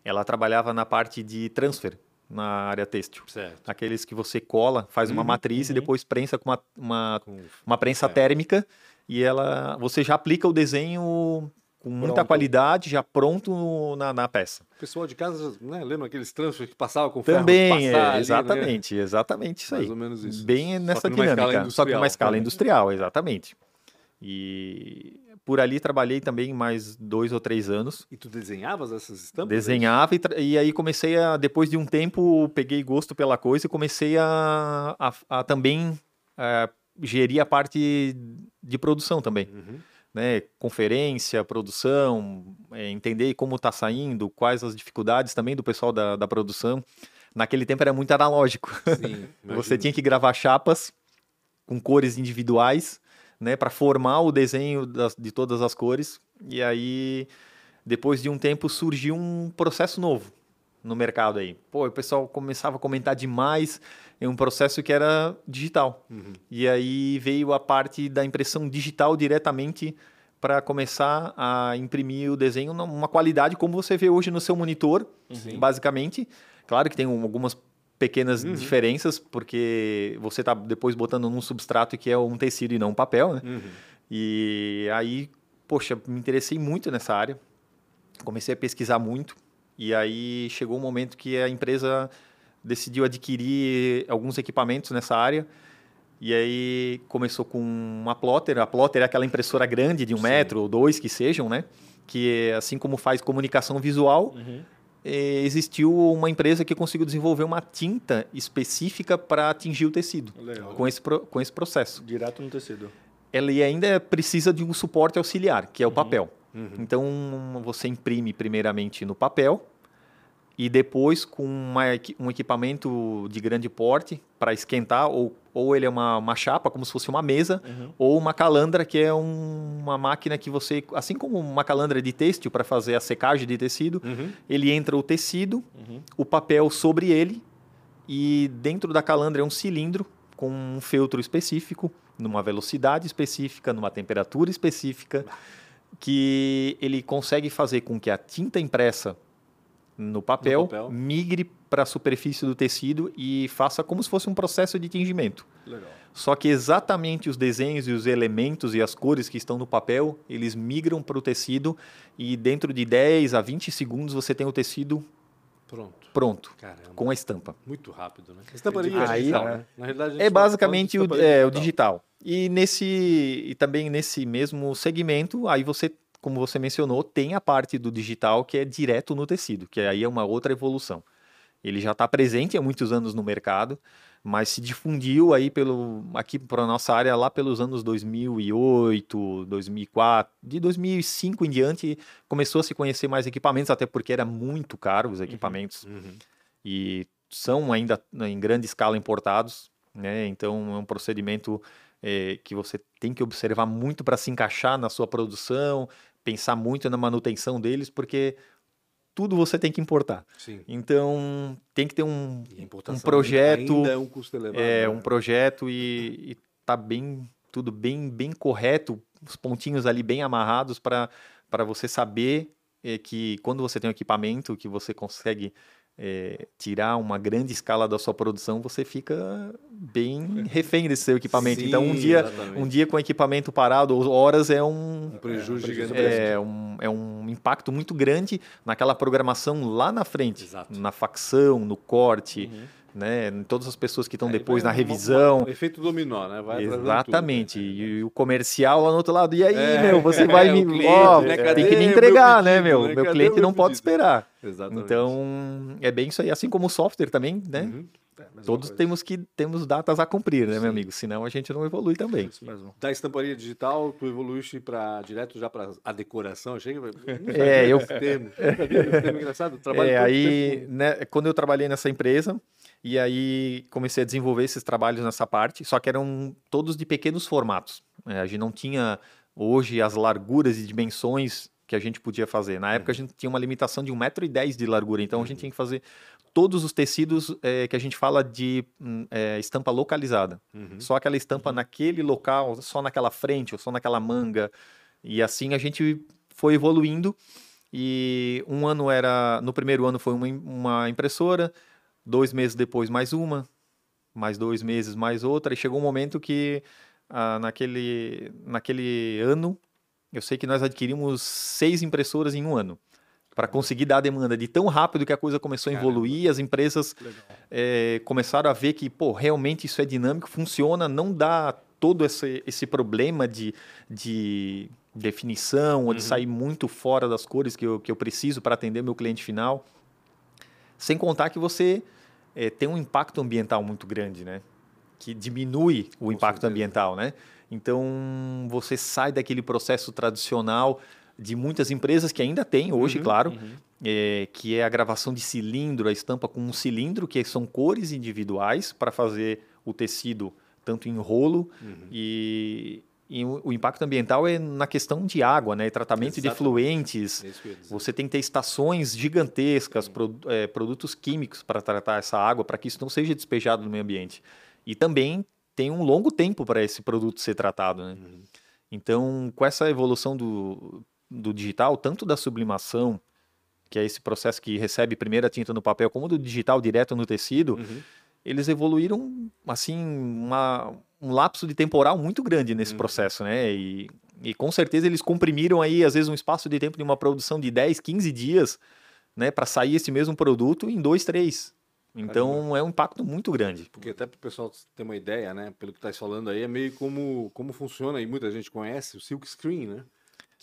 Ela trabalhava na parte de transfer na área têxtil. Certo. Aqueles que você cola, faz uma Uhum, matriz e depois prensa com uma, uma uma prensa É. térmica e ela você já aplica o desenho com muita Pronto. qualidade, já pronto na, na peça. O pessoal de casa, né, lembra aqueles transfers que passavam com ferro Também, é, ali, né? exatamente, exatamente isso Mais aí. ou menos isso. Bem Só nessa dinâmica, só que numa escala industrial, exatamente. E por ali trabalhei também mais dois ou três anos. E tu desenhavas essas estampas? Desenhava e, e aí comecei a, depois de um tempo, peguei gosto pela coisa e comecei a, a, a também eh, gerir a parte de produção também. Uhum. né, conferência, produção, é, entender como está saindo, quais as dificuldades também do pessoal da, da produção. Naquele tempo era muito analógico. Sim, [laughs] Você tinha que gravar chapas com cores individuais, né, para formar o desenho das- de todas as cores. E aí, depois de um tempo, surgiu um processo novo no mercado aí. Pô, o pessoal começava a comentar demais em um processo que era digital. Uhum. E aí veio a parte da impressão digital diretamente para começar a imprimir o desenho numa qualidade como você vê hoje no seu monitor, Sim. basicamente. Claro que tem um- algumas pequenas Uhum. diferenças, porque você está depois botando num substrato que é um tecido e não um papel, né? Uhum. E aí, poxa, me interessei muito nessa área. Comecei a pesquisar muito. E aí chegou um momento que a empresa decidiu adquirir alguns equipamentos nessa área. E aí começou com uma plotter. A plotter é aquela impressora grande de um Sim. metro ou dois que sejam, né? Que assim como faz comunicação visual, Uhum. Eh, existiu uma empresa que conseguiu desenvolver uma tinta específica para atingir o tecido Legal. com esse, com esse processo Direto no tecido. ela ainda precisa de um suporte auxiliar, que é o papel. Uhum. Então, você imprime primeiramente no papel e depois com uma, um equipamento de grande porte para esquentar, ou, ou ele é uma, uma chapa, como se fosse uma mesa, uhum. ou uma calandra, que é um, uma máquina que você, assim como uma calandra de têxtil para fazer a secagem de tecido, uhum. ele entra o tecido, uhum. o papel sobre ele, e dentro da calandra é um cilindro com um feltro específico, numa velocidade específica, numa temperatura específica, que ele consegue fazer com que a tinta impressa no papel, no papel. migre para a superfície do tecido e faça como se fosse um processo de tingimento. Legal. Só que exatamente os desenhos e os elementos e as cores que estão no papel, eles migram para o tecido e dentro de 10 a 20 segundos você tem o tecido pronto, pronto com a estampa. Muito rápido, né? Estamparia é Aí, digital, né? Na realidade, é basicamente o, é, o digital. E nesse e também nesse mesmo segmento, aí você como você mencionou, tem a parte do digital que é direto no tecido, que aí é uma outra evolução. Ele já está presente há muitos anos no mercado, mas se difundiu aí pelo aqui para a nossa área lá pelos anos 2008, 2004, de 2005 em diante começou a se conhecer mais equipamentos, até porque era muito caro os uhum, equipamentos uhum. e são ainda em grande escala importados, né? Então é um procedimento é, que você tem que observar muito para se encaixar na sua produção, pensar muito na manutenção deles, porque tudo você tem que importar. Sim. Então, tem que ter um, um projeto. É um custo elevado. É, né? um projeto e, e tá bem, tudo bem, bem correto, os pontinhos ali bem amarrados para você saber é, que quando você tem um equipamento que você consegue é, tirar uma grande escala da sua produção, você fica bem refém desse seu equipamento. Sim, então, um dia, um dia com o equipamento parado, horas é um, um prejuízo gigante. É um, é um impacto muito grande naquela programação lá na frente, Exato. na facção, no corte. Uhum né? Todas as pessoas que estão depois na revisão. Um, um efeito dominó, né? Vai Exatamente. Tudo, né? e, o comercial lá no outro lado. E aí, é, meu, você [laughs] vai é, me. Cliente, ó, né? tem que me entregar, né, pedido, né, meu? Né? Meu cliente não pode esperar. Exatamente. Então, é bem isso aí. Assim como o software também, né? Uhum. É, Todos temos que temos datas a cumprir, né, Sim. meu amigo? Senão a gente não evolui também. Da estamparia digital, tu evoluíste para direto já para a decoração, achei. É, eu. Termo. termo engraçado. Trabalho é, aí, né, quando eu trabalhei nessa empresa, e aí comecei a desenvolver esses trabalhos nessa parte, só que eram todos de pequenos formatos. É, a gente não tinha hoje as larguras e dimensões que a gente podia fazer. Na época a gente tinha uma limitação de 1,10m de largura, então a gente tinha que fazer todos os tecidos é, que a gente fala de hum, é, estampa localizada. Uhum. Só aquela estampa uhum. naquele local, só naquela frente, ou só naquela manga. E assim a gente foi evoluindo. E um ano era. No primeiro ano foi uma, uma impressora, Dois meses depois, mais uma. Mais dois meses, mais outra. E chegou um momento que, ah, naquele, naquele ano, eu sei que nós adquirimos seis impressoras em um ano para conseguir dar a demanda de tão rápido que a coisa começou a evoluir, as empresas é, começaram a ver que, pô, realmente isso é dinâmico, funciona, não dá todo esse, esse problema de, de definição uhum. ou de uhum. sair muito fora das cores que eu, que eu preciso para atender meu cliente final. Sem contar que você é, tem um impacto ambiental muito grande, né? Que diminui o Com impacto certeza. ambiental, né? Então, você sai daquele processo tradicional de muitas empresas que ainda tem hoje, uhum, claro, uhum. É, que é a gravação de cilindro, a estampa com um cilindro, que são cores individuais para fazer o tecido tanto em rolo uhum. e, e o, impacto ambiental é na questão de água, né? Tratamento Exatamente. de efluentes. É você tem que ter estações gigantescas, pro, é, produtos químicos para tratar essa água, para que isso não seja despejado no meio ambiente. E também tem um longo tempo para esse produto ser tratado, né? Uhum. Então, com essa evolução do, do digital, tanto da sublimação, que é esse processo que recebe primeiro a tinta no papel, como do digital direto no tecido, uhum. eles evoluíram, assim, uma um lapso de temporal muito grande nesse uhum. processo, né? E, e com certeza eles comprimiram aí, às vezes, um espaço de tempo de uma produção de 10, 15 dias, né, para sair esse mesmo produto em dois, três. Então Caramba. é um impacto muito grande. Porque até para o pessoal ter uma ideia, né, pelo que está falando aí, é meio como, como funciona, e muita gente conhece, o silk screen, né?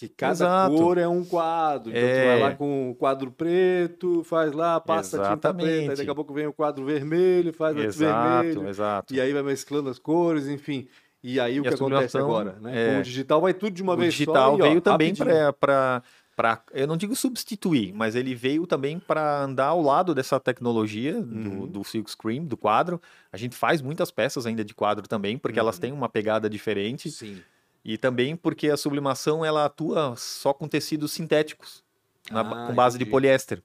Que cada Exato. cor é um quadro. Então é... tu vai lá com o quadro preto, faz lá, passa Exatamente. a tinta preta, aí daqui a pouco vem o quadro vermelho, faz a vermelho. Exato. E aí vai mesclando as cores, enfim. E aí o e que acontece agora, né? É... Com o digital vai tudo de uma o vez só. O digital veio ó, também para para eu não digo substituir, mas ele veio também para andar ao lado dessa tecnologia Uhum. do, do silk screen, do quadro. A gente faz muitas peças ainda de quadro também, porque elas Uhum. têm uma pegada diferente Sim. E também porque a sublimação ela atua só com tecidos sintéticos, na- Ah, com base de entendi. poliéster.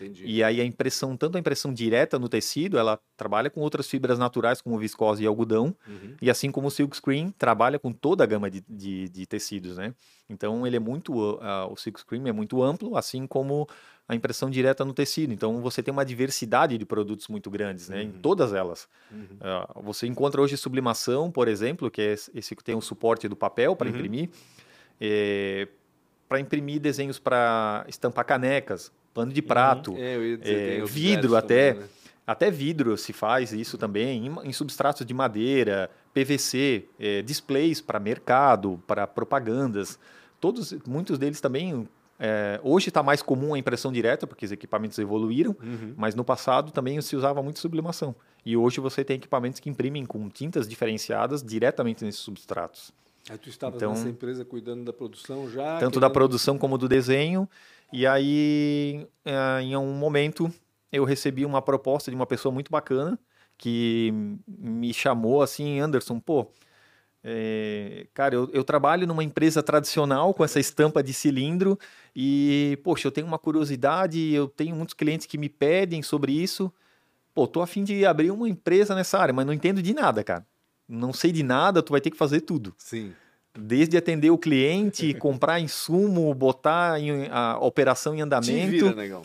Entendi. E aí a impressão, tanto a impressão direta no tecido, ela trabalha com outras fibras naturais como viscose e algodão, Uhum. e assim como o silk screen trabalha com toda a gama de, de, de tecidos, né? Então ele é muito, uh, o silk screen é muito amplo, assim como a impressão direta no tecido. Então você tem uma diversidade de produtos muito grandes, né? Em Uhum. todas elas. Uhum. Uh, você encontra hoje sublimação, por exemplo, que é esse que tem o suporte do papel para Uhum. imprimir, para imprimir desenhos para estampar canecas, pano de prato, É, eu ia dizer, é, vidro até. também, né? até vidro se faz isso também, em, em substratos de madeira, PVC, eh, displays para mercado, para propagandas. Todos, muitos deles também. eh, hoje está mais comum a impressão direta, porque os equipamentos evoluíram, Uhum. mas no passado também se usava muito sublimação. E hoje você tem equipamentos que imprimem com tintas diferenciadas diretamente nesses substratos. Aí tu estavas Então- nessa empresa cuidando da produção já? tanto da querendo- produção como do desenho. E aí, eh, em um momento, eu recebi uma proposta de uma pessoa muito bacana que me chamou assim, Anderson, pô, eh, cara, eu, eu trabalho numa empresa tradicional com essa estampa de cilindro e, poxa, eu tenho uma curiosidade, eu tenho muitos clientes que me pedem sobre isso. Pô, tô a fim de abrir uma empresa nessa área, mas não entendo de nada, cara. Não sei de nada, tu vai ter que fazer tudo Sim. desde atender o cliente, [laughs] comprar insumo, botar em- a operação em andamento, Te vira, negão.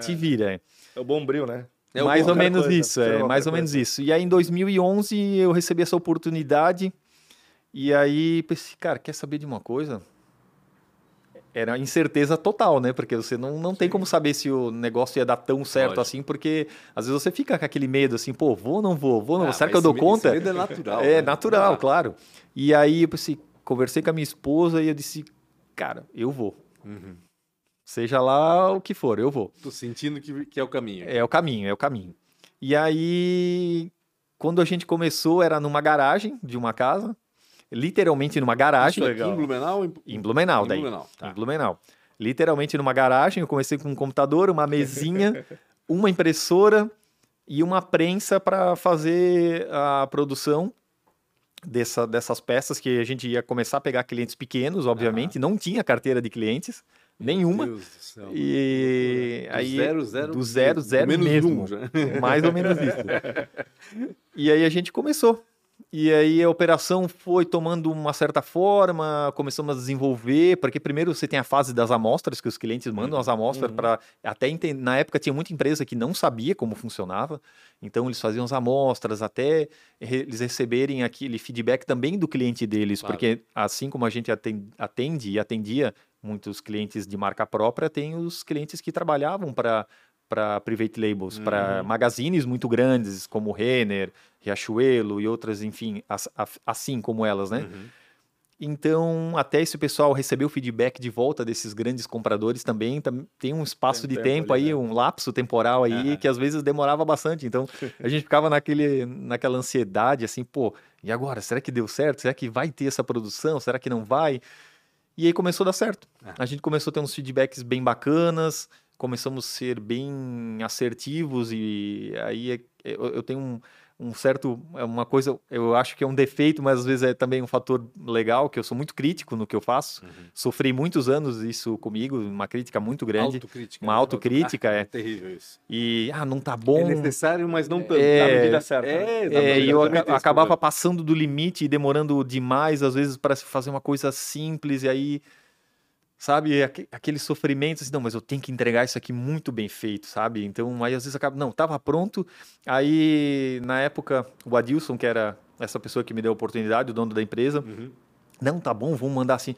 te vira. é. É o bombril, né? É o mais ou menos coisa, isso, é, qualquer mais ou menos isso. E aí em 2011 eu recebi essa oportunidade e aí pensei, cara, quer saber de uma coisa? Era incerteza total, né? Porque você não, não tem como saber se o negócio ia dar tão certo Lógico. assim, porque às vezes você fica com aquele medo assim, pô, vou ou não vou, vou ou não Ah, vou, será que eu dou medo- conta? esse medo é natural. É né? natural, Ah, claro. E aí eu pensei, conversei com a minha esposa e eu disse, cara, eu vou. Uhum. Seja lá o que for, eu vou. Tô sentindo que, que é o caminho. É o caminho, é o caminho. E aí, quando a gente começou, era numa garagem de uma casa, literalmente numa garagem. Aqui em Blumenau? Em, Em Blumenau, em daí. Blumenau, tá. Em Blumenau. Literalmente numa garagem, eu comecei com um computador, uma mesinha, [laughs] uma impressora e uma prensa para fazer a produção dessa, dessas peças que a gente ia começar a pegar clientes pequenos, obviamente, não tinha carteira de clientes nenhuma. Meu Deus do céu. E Do aí zero, zero do zero, zero Menos mesmo. um. Mais ou menos isso. [laughs] E aí a gente começou. E aí a operação foi tomando uma certa forma, começamos a desenvolver, porque primeiro você tem a fase das amostras, que os clientes mandam as amostras para até enten- na época tinha muita empresa que não sabia como funcionava, então eles faziam as amostras até eles receberem aquele feedback também do cliente deles, Claro. porque assim como a gente aten- atende e atendia muitos clientes de marca própria, tem os clientes que trabalhavam para para private labels, para magazines muito grandes como Renner, Riachuelo e outras, enfim, assim como elas, né? Uhum. Então, até esse pessoal receber o feedback de volta desses grandes compradores também, tam- tem um espaço Tem de tempo tempo, ali, aí, né? um lapso temporal aí, Aham. que às vezes demorava bastante. Então, [laughs] a gente ficava naquele, naquela ansiedade, assim, pô, e agora? Será que deu certo? Será que vai ter essa produção? Será que não vai? E aí começou a dar certo. Ah. A gente começou a ter uns feedbacks bem bacanas, começamos a ser bem assertivos e aí é- eu, eu tenho um, um certo, é uma coisa, eu acho que é um defeito, mas às vezes é também um fator legal, que eu sou muito crítico no que eu faço. Uhum. Sofri muitos anos isso comigo, uma crítica muito grande. Autocrítica. Uma né? autocrítica, Ah, [laughs] é. terrível isso. E, ah, não tá É bom. necessário, mas não tanto. É, Na medida certa. É, né? exatamente, É, e eu esse acabava passando do limite e demorando demais, às vezes, para se fazer uma coisa simples, e aí, sabe, aque- aquele sofrimento, assim, não, mas eu tenho que entregar isso aqui muito bem feito, sabe? Então, aí às vezes acaba, não, tava pronto, aí na época, o Adilson, que era essa pessoa que me deu a oportunidade, o dono da empresa, Uhum. não, tá bom, vamos mandar assim.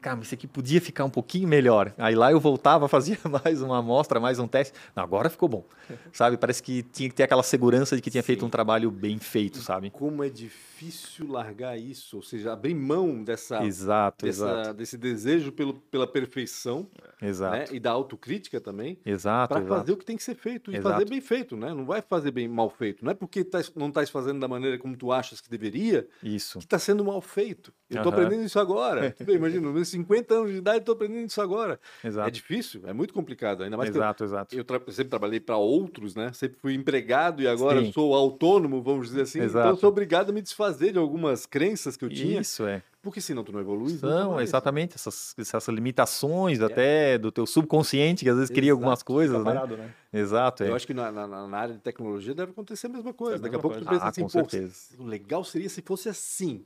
Cara, mas isso aqui podia ficar um pouquinho melhor. Aí lá eu voltava, [laughs] fazia mais uma amostra, mais um teste. Não, agora ficou bom. Sabe? Parece que tinha que ter aquela segurança de que tinha feito Sim. um trabalho bem feito, sabe? Como é difícil largar isso, ou seja, abrir mão dessa, Exato, dessa- exato. desse desejo pelo, pela perfeição Exato. né? e da autocrítica também, Exato, para fazer o que tem que ser feito e Exato. fazer bem feito, né? Não vai fazer bem mal feito. Não é porque tá- não estás fazendo da maneira como tu achas que deveria Isso. que está sendo mal feito. Eu estou Aham. aprendendo isso agora. [laughs] Imagina, nesse 50 anos de idade estou aprendendo isso agora. Exato. É difícil, é muito complicado. Ainda mais exato, eu, exato. eu, tra sempre trabalhei para outros, né? Sempre fui empregado e agora Sim. sou autônomo, vamos dizer assim. Então Exato. sou obrigado a me desfazer de algumas crenças que eu tinha, Isso, é. porque senão tu não evolui. São, exatamente, essas, essas limitações até do teu subconsciente, que às vezes cria algumas Exato. coisas, né? parado, né? Exato, é. Eu acho que na, na- na área de tecnologia deve acontecer a mesma coisa. É a Daqui a mesma pouco tu coisa. pensa Ah, assim, com certeza. o legal seria se fosse assim.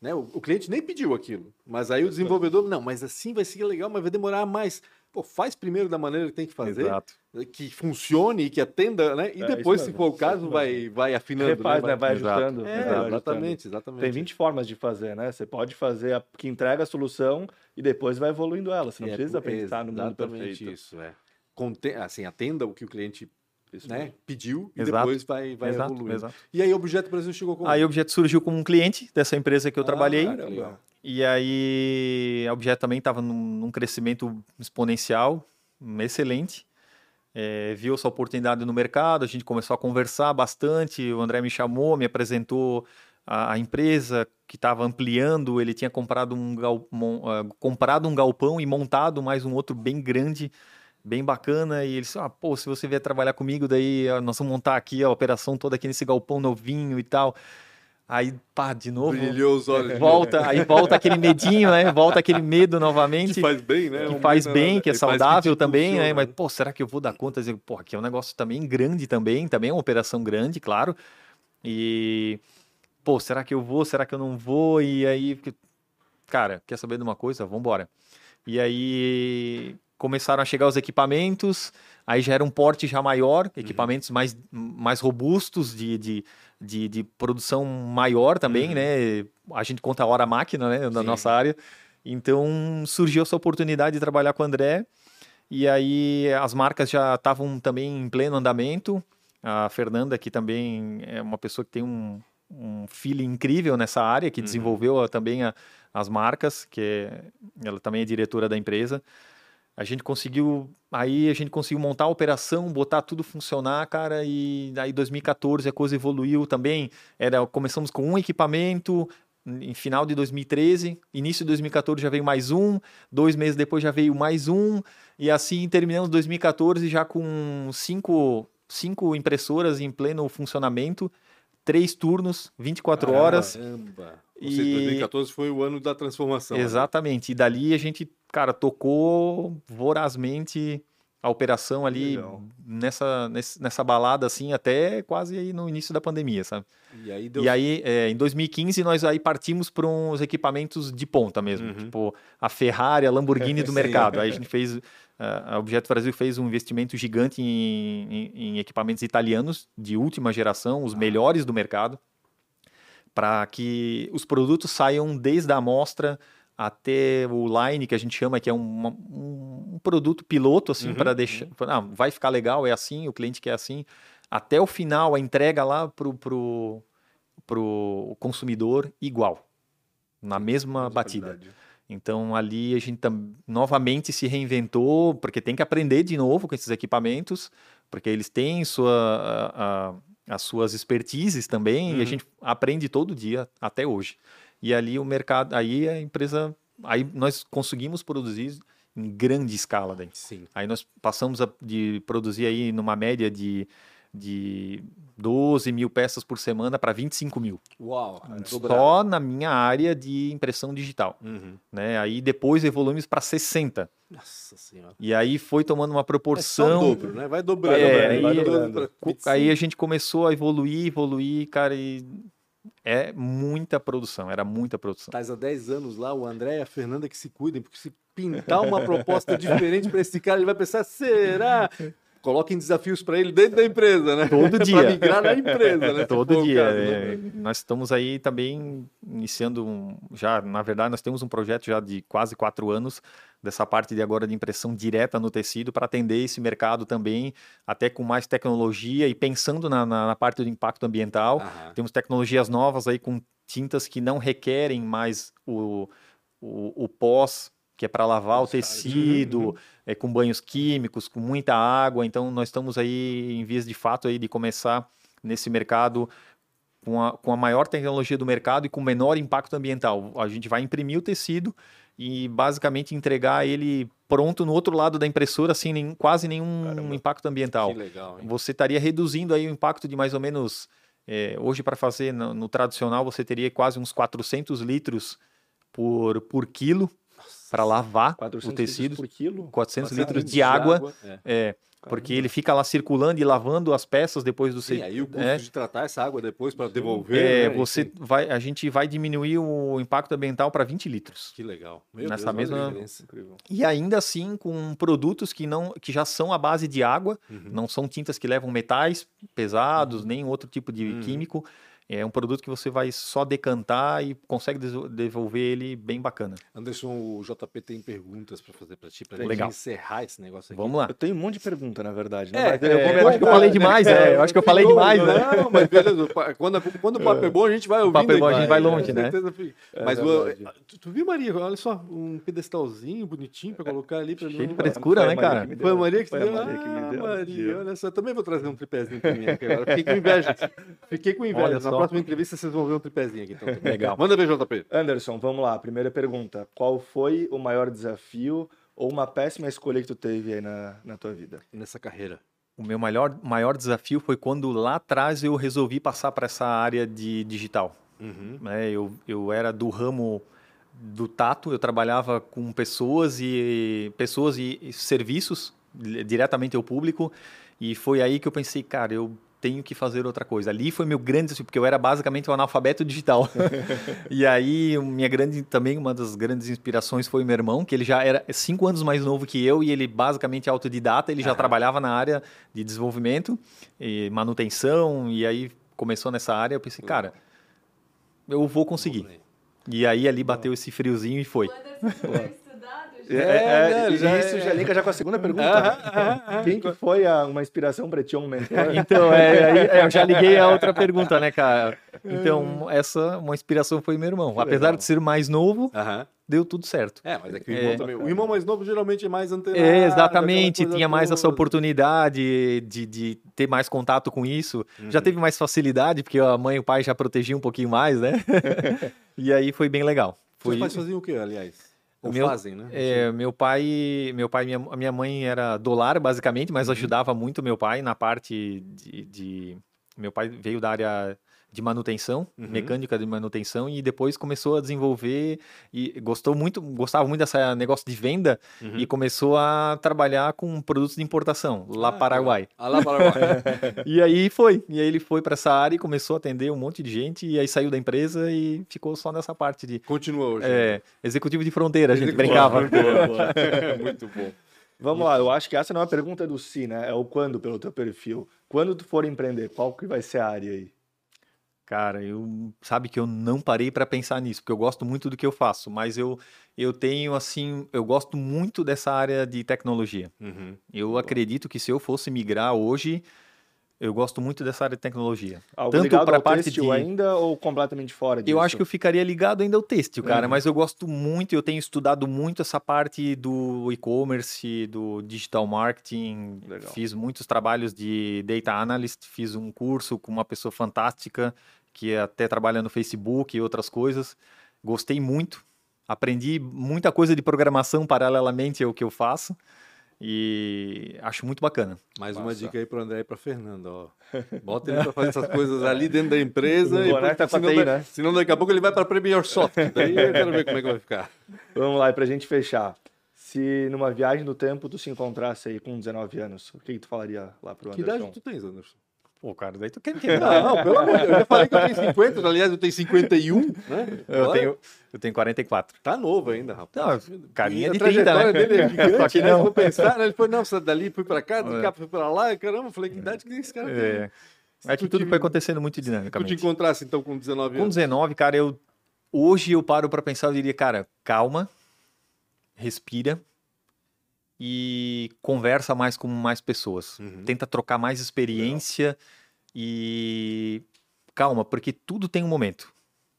Né? O, o cliente nem pediu aquilo, mas aí o desenvolvedor, não, mas assim vai ser legal, mas vai demorar mais. Pô, faz primeiro da maneira que tem que fazer, Exato. que funcione e que atenda, né? E É, depois, se for o caso, vai, vai afinando. Refaz, né? Vai Exato. ajustando. É, exatamente, exatamente. Tem 20 formas de fazer, né? Você pode fazer a que entrega a solução e depois vai evoluindo ela. Você não É, precisa pensar no mundo perfeito. isso, é. Conte- assim, atenda o que o cliente né, pediu e Exato. depois vai, vai exato, evoluindo. exato. E aí o Objeto Brasil chegou com Aí o Objeto surgiu como um cliente dessa empresa que eu Ah, trabalhei. caramba. E aí a Objeto também estava num, num crescimento exponencial, excelente. É, viu essa oportunidade no mercado, a gente começou a conversar bastante. O André me chamou, me apresentou a, a empresa que estava ampliando. Ele tinha comprado um, gal- mon- ah, comprado um galpão e montado mais um outro bem grande, bem bacana. E ele Ah, pô, se você vier trabalhar comigo, daí nós vamos montar aqui a operação toda aqui nesse galpão novinho e tal. Aí, pá, de novo. Brilhou os olhos. Volta, aí volta aquele medinho, né? Volta aquele medo novamente. Que faz bem, né? que Um faz bem, né? que é Ele saudável te também, né? Mas, pô, será que eu vou dar conta? Dizer, Pô, aqui é um negócio também grande também, também é uma operação grande, claro. E, pô, será que eu vou? Será que eu não vou? E aí, que- cara, quer saber de uma coisa? Vambora. E aí começaram a chegar os equipamentos, aí já era um porte já maior, equipamentos mais, mais robustos de, de, de, de produção maior também, né? A gente conta a hora máquina, né, na Sim. nossa área. Então surgiu essa oportunidade de trabalhar com o André, e aí as marcas já estavam também em pleno andamento. A Fernanda, que também é uma pessoa que tem um, um feeling incrível nessa área, que desenvolveu ah, também a- as marcas, que é- ela também é diretora da empresa. A gente conseguiu, aí a gente conseguiu montar a operação, botar tudo funcionar, cara, e aí 2014 a coisa evoluiu também. Era, começamos com um equipamento, em final de 2013, início de 2014 já veio mais um, dois meses depois já veio mais um, e assim terminamos 2014 já com cinco, cinco impressoras em pleno funcionamento, três turnos, 24 horas. Caramba. Ou E- seja, 2014 foi o ano da transformação. né? Exatamente. E dali a gente, cara, tocou vorazmente a operação ali Legal. nessa, nessa balada, assim, até quase aí no início da pandemia, sabe? E aí deu E aí, é, em 2015, nós aí partimos para uns equipamentos de ponta mesmo, Uhum. tipo a Ferrari, a Lamborghini [laughs] do mercado. Aí a gente [laughs] fez, a a Objeto Brasil fez um investimento gigante em, em- em equipamentos italianos de última geração, os melhores do mercado, para que os produtos saiam desde a amostra até o line que a gente chama que é um, um- um produto piloto assim Uhum, para deixar, ah, vai ficar legal, é assim, o cliente quer assim, até o final a entrega lá pro, pro pro consumidor igual, na mesma batida. Qualidade. Então ali a gente novamente se reinventou, porque tem que aprender de novo com esses equipamentos, porque eles têm sua, a- a- as suas expertises também, e a Uhum. gente aprende todo dia até hoje. E ali o mercado, aí a empresa, aí nós conseguimos produzir em grande escala daí. Sim. Aí nós passamos a, de produzir aí numa média de, de 12 mil peças por semana para 25 mil. Uau. Só na minha área de impressão digital. Uhum. Né? Aí depois evoluímos para 60. Nossa senhora. E aí foi tomando uma É proporção. dobro, né? Vai dobrando. É, vai aí- dobrando Co- 25. Aí a gente começou a evoluir, evoluir, cara, e é muita produção, era muita produção. Estás há 10 anos lá, o André e a Fernanda que se cuidem, porque se pintar uma proposta [laughs] diferente para esse cara, ele vai pensar, será? Coloquem desafios para ele dentro da empresa, né? Todo [laughs] dia. migrar na empresa, né? [laughs] Todo for o dia. caso, né? é, nós estamos aí também iniciando um, já, na verdade, nós temos um projeto já de quase quatro anos dessa parte de agora de impressão direta no tecido para atender esse mercado também, até com mais tecnologia e pensando na, na, na parte do impacto ambiental. Aham. Temos tecnologias novas aí com tintas que não requerem mais o, o, o pós, que é para lavar o tecido, é, com banhos químicos, com muita água. Então, nós estamos aí em vias de fato aí de começar nesse mercado com a, com a maior tecnologia do mercado e com menor impacto ambiental. A gente vai imprimir o tecido e basicamente entregar ele pronto no outro lado da impressora sem nenhum, quase nenhum Caramba. impacto ambiental. Que legal, hein? Você estaria reduzindo aí o impacto de mais ou menos é, hoje para fazer no, no tradicional você teria quase uns 400 litros por, por quilo para lavar 400 o tecido, litros quilo? 400 400 litros de água, é. é, porque ele fica lá circulando e lavando as peças depois do Sim, ser- aí o custo é, de tratar essa água depois para devolver. é, né? você vai, a gente vai diminuir o impacto ambiental para 20 litros. Que legal. Meu Nessa Deus, mesma-. E ainda assim com produtos que não que já são à base de água, Uhum. não são tintas que levam metais pesados, nem outro tipo de Uhum. químico. É um produto que você vai só decantar e consegue devolver ele bem bacana. Anderson, o JP tem perguntas para fazer para ti, para Legal. encerrar esse negócio aqui. Vamos lá. Eu tenho um monte de pergunta, na verdade. né? É, Mas é, eu acho que eu falei demais, é, eu acho que eu falei demais, né? Não, mas beleza. o Quando, quando o papo é bom, a gente vai ouvindo. papo é bom, a gente vai longe, com né? certeza fica. É mas o- tu, tu viu, Maria? Olha só, um pedestalzinho bonitinho para colocar ali. Pra Cheio de frescura, Foi a né, Maria cara? Foi a. Maria que Foi deu? Maria que me Ah, deu. Maria, olha só. Também vou trazer um tripézinho pra mim aqui agora. Fiquei com inveja. Fiquei com inveja. Na próxima entrevista vocês vão ver um tripézinho aqui. Então. [laughs] Legal. Manda ver, JP. Anderson, vamos lá. Primeira pergunta. Qual foi o maior desafio ou uma péssima escolha que tu teve aí na, na tua vida? Nessa carreira. O meu maior, maior desafio foi quando lá atrás eu resolvi passar para essa área de digital. Uhum. né? Eu, eu era do ramo do tato, eu trabalhava com pessoas e pessoas e, serviços di- diretamente ao público e foi aí que eu pensei, cara, eu tenho que fazer outra coisa. Ali foi meu grande desafio, porque eu era basicamente um analfabeto digital. [laughs] e aí, minha grande, também uma das grandes inspirações foi meu irmão, que ele já era cinco anos mais novo que eu e ele basicamente é autodidata, ele já Aham. trabalhava na área de desenvolvimento e manutenção, e aí começou nessa área, eu pensei, cara, eu vou conseguir. E aí ali bateu esse friozinho e foi. É, É, é, né, já isso é- já liga já com a segunda pergunta. Quem que foi a- uma inspiração para ti, um mentor? [laughs] Então, é, aí- é, eu já liguei a outra pergunta, né, cara? Então, essa uma inspiração foi meu irmão. Apesar de ser mais novo, Aham. deu tudo certo. É, mas é que o É. irmão também. O irmão mais novo geralmente é mais antenado. É, exatamente, tinha mais essa toda. oportunidade de, de ter mais contato com isso. Uhum. Já teve mais facilidade, porque a mãe e o pai já protegiam um pouquinho mais, né? [laughs] e aí foi bem legal. Seus Foi, pais faziam o quê, aliás? Ou Meu- fazem, né? É, meu pai, meu pai, minha, minha mãe era dolar basicamente, mas ajudava muito meu pai na parte de, de- meu pai veio da área de manutenção, Uhum. mecânica de manutenção e depois começou a desenvolver e gostou muito, gostava muito dessa negócio de venda Uhum. e começou a trabalhar com produtos de importação lá Ah, Paraguai. Ah, lá Paraguai. [laughs] E aí foi, e aí ele foi para essa área e começou a atender um monte de gente e aí saiu da empresa e ficou só nessa parte de Continua hoje. é, executivo de fronteira, a gente Executivo. brincava. Boa, [laughs] boa. [laughs] Muito bom. Vamos lá, eu acho que essa não é uma pergunta do si, né? É o quando pelo teu perfil. Quando tu for empreender, qual que vai ser a área aí? Cara, eu sabe que eu não parei para pensar nisso, porque eu gosto muito do que eu faço, mas eu eu tenho assim, eu gosto muito dessa área de tecnologia. Uhum. Eu acredito que se eu fosse migrar hoje, eu gosto muito dessa área de tecnologia. Algo Tanto ao parte de- ainda ou completamente fora disso? Eu acho que eu ficaria ligado ainda ao têxtil, cara, Uhum. mas eu gosto muito, eu tenho estudado muito essa parte do e-commerce, do digital marketing. Legal. Fiz muitos trabalhos de data analyst, fiz um curso com uma pessoa fantástica que até trabalha no Facebook e outras coisas. Gostei muito. Aprendi muita coisa de programação paralelamente ao que eu faço e acho muito bacana. Mais uma dica aí pro André e pra Fernanda, ó. Bota ele pra fazer essas coisas [laughs] ali dentro da empresa. O e boné tá a senão, TI, né? senão daqui a pouco ele vai pra Premier Soft. [laughs] Daí eu quero ver como é que vai ficar. Vamos lá, e pra gente fechar. Se numa viagem do tempo tu se encontrasse aí com 19 anos, o que, que tu falaria lá pro Que Anderson? idade tu tens, Anderson? Pô, cara, daí tu quer me [laughs] Não, pelo amor de Deus. Eu já falei que eu tenho 50, aliás, eu tenho 51, né? Eu Agora tenho, eu tenho 44. Tá novo ainda, rapaz. Não, carinha de 30, trajetória né? dele é gigante, [laughs] Só que né? não. For pensar, né? Ele foi, não, dali, fui pra cá, do É. fui pra lá, caramba, falei, que idade que esse cara tem? É, Se é que tu tudo te- foi acontecendo muito Se tu te encontrasse, então, com 19 Com anos. 19, cara, eu hoje eu paro pra pensar, eu diria, cara, calma, respira e conversa mais com mais pessoas. Uhum. Tenta trocar mais experiência e calma, porque tudo tem um momento.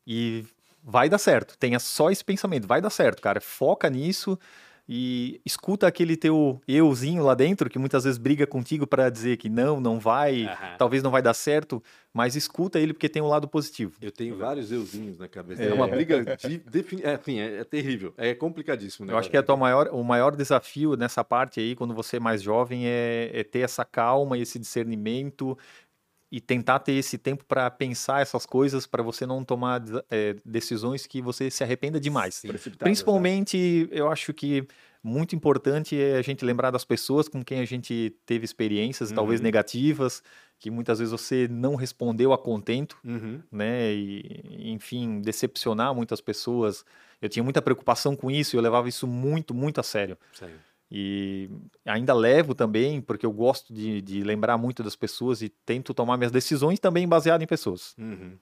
E vai dar certo. Tenha só esse pensamento, vai dar certo, cara. Foca nisso e escuta aquele teu euzinho lá dentro que muitas vezes briga contigo para dizer que não, não vai, Aham. talvez não vai dar certo, mas escuta ele porque tem um lado positivo. Eu tenho vários euzinhos na cabeça. É, uma briga de, defini- é, assim, é, é terrível. É complicadíssimo. né, Eu acho que a tua maior, o maior desafio nessa parte aí, quando você é mais jovem, é, é ter essa calma e esse discernimento e tentar ter esse tempo para pensar essas coisas para você não tomar é, decisões que você se arrependa demais. Sim. Principalmente, eu acho que muito importante é a gente lembrar das pessoas com quem a gente teve experiências, talvez Uhum. negativas, que muitas vezes você não respondeu a contento Uhum. né? E, enfim, decepcionar muitas pessoas. Eu tinha muita preocupação com isso e eu levava isso muito, muito a sério. Sério. E ainda levo também, porque eu gosto de, de lembrar muito das pessoas e tento tomar minhas decisões também baseado em pessoas. Uhum.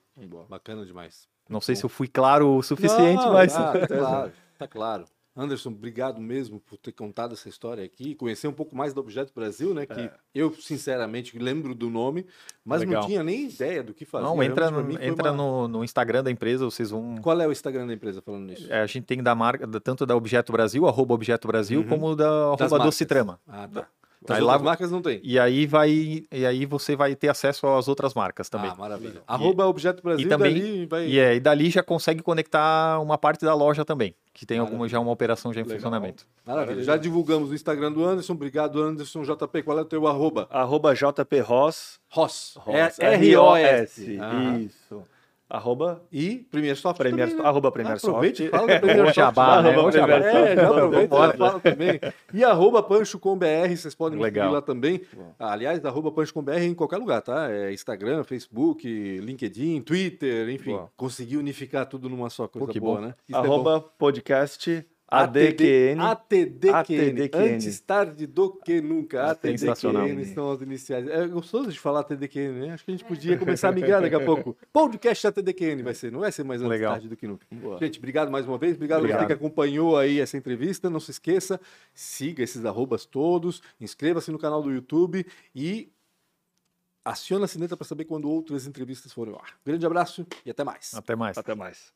Bacana demais. Não sei se eu fui claro o suficiente, Não, mas. Tá, [laughs] tá claro, tá claro. Anderson, obrigado mesmo por ter contado essa história aqui, conhecer um pouco mais do Objeto Brasil, né? Que eu, sinceramente, lembro do nome, mas Legal. não tinha nem ideia do que fazer. Não, entra, Realmente, no, entra uma- no, no Instagram da empresa, vocês vão. Qual é o Instagram da empresa falando nisso? É, a gente tem da marca, tanto da Objeto Brasil, arroba Objeto Brasil, Uhum. como da arroba marcas. Docitrama. Ah, tá. Aí As lá- outras marcas não tem. E aí vai. E aí você vai ter acesso às outras marcas também. Ah, maravilha. Arroba Objeto Brasil, e também- dali vai... E, é, e dali já consegue conectar uma parte da loja também, que tem alguma, já uma operação já em Legal. funcionamento. Maravilha. Já divulgamos o Instagram do Anderson. Obrigado, Anderson JP. Qual é o teu arroba? Arroba JP Ross. Ross. Ross, É R-O-S. R-O-S. Ah. Isso. Arroba E Premier Soft Premier, também, né? arroba Premier Aproveite Soft. fala da Premier Ô, Soft. né? Arroba. Premier Soft. É, já aproveita e fala também. E arroba Pancho com BR, vocês podem me Legal. seguir lá também. Ah, Aliás, arroba Pancho com BR em qualquer lugar, tá? É Instagram, Facebook, LinkedIn, Twitter, enfim. Boa. Consegui unificar tudo numa só coisa Pô, que boa, bom. né? Isso é. Arroba podcast ATDQN. ADQN. ATDQN. ATDQN. Antes tarde do que nunca. ATDQN Sensacional. são as iniciais. É gostoso de falar ATDQN, né? Acho que a gente podia começar a migrar daqui a pouco. Podcast ATDQN vai ser, não vai ser mais antes Legal. tarde do que nunca. Boa. Gente, obrigado mais uma vez. Obrigado, Obrigado. você que acompanhou aí essa entrevista. Não se esqueça, siga esses arrobas todos, inscreva-se no canal do YouTube e aciona a sineta para saber quando outras entrevistas forem ao ar. Grande abraço e até mais. Até mais. Até mais.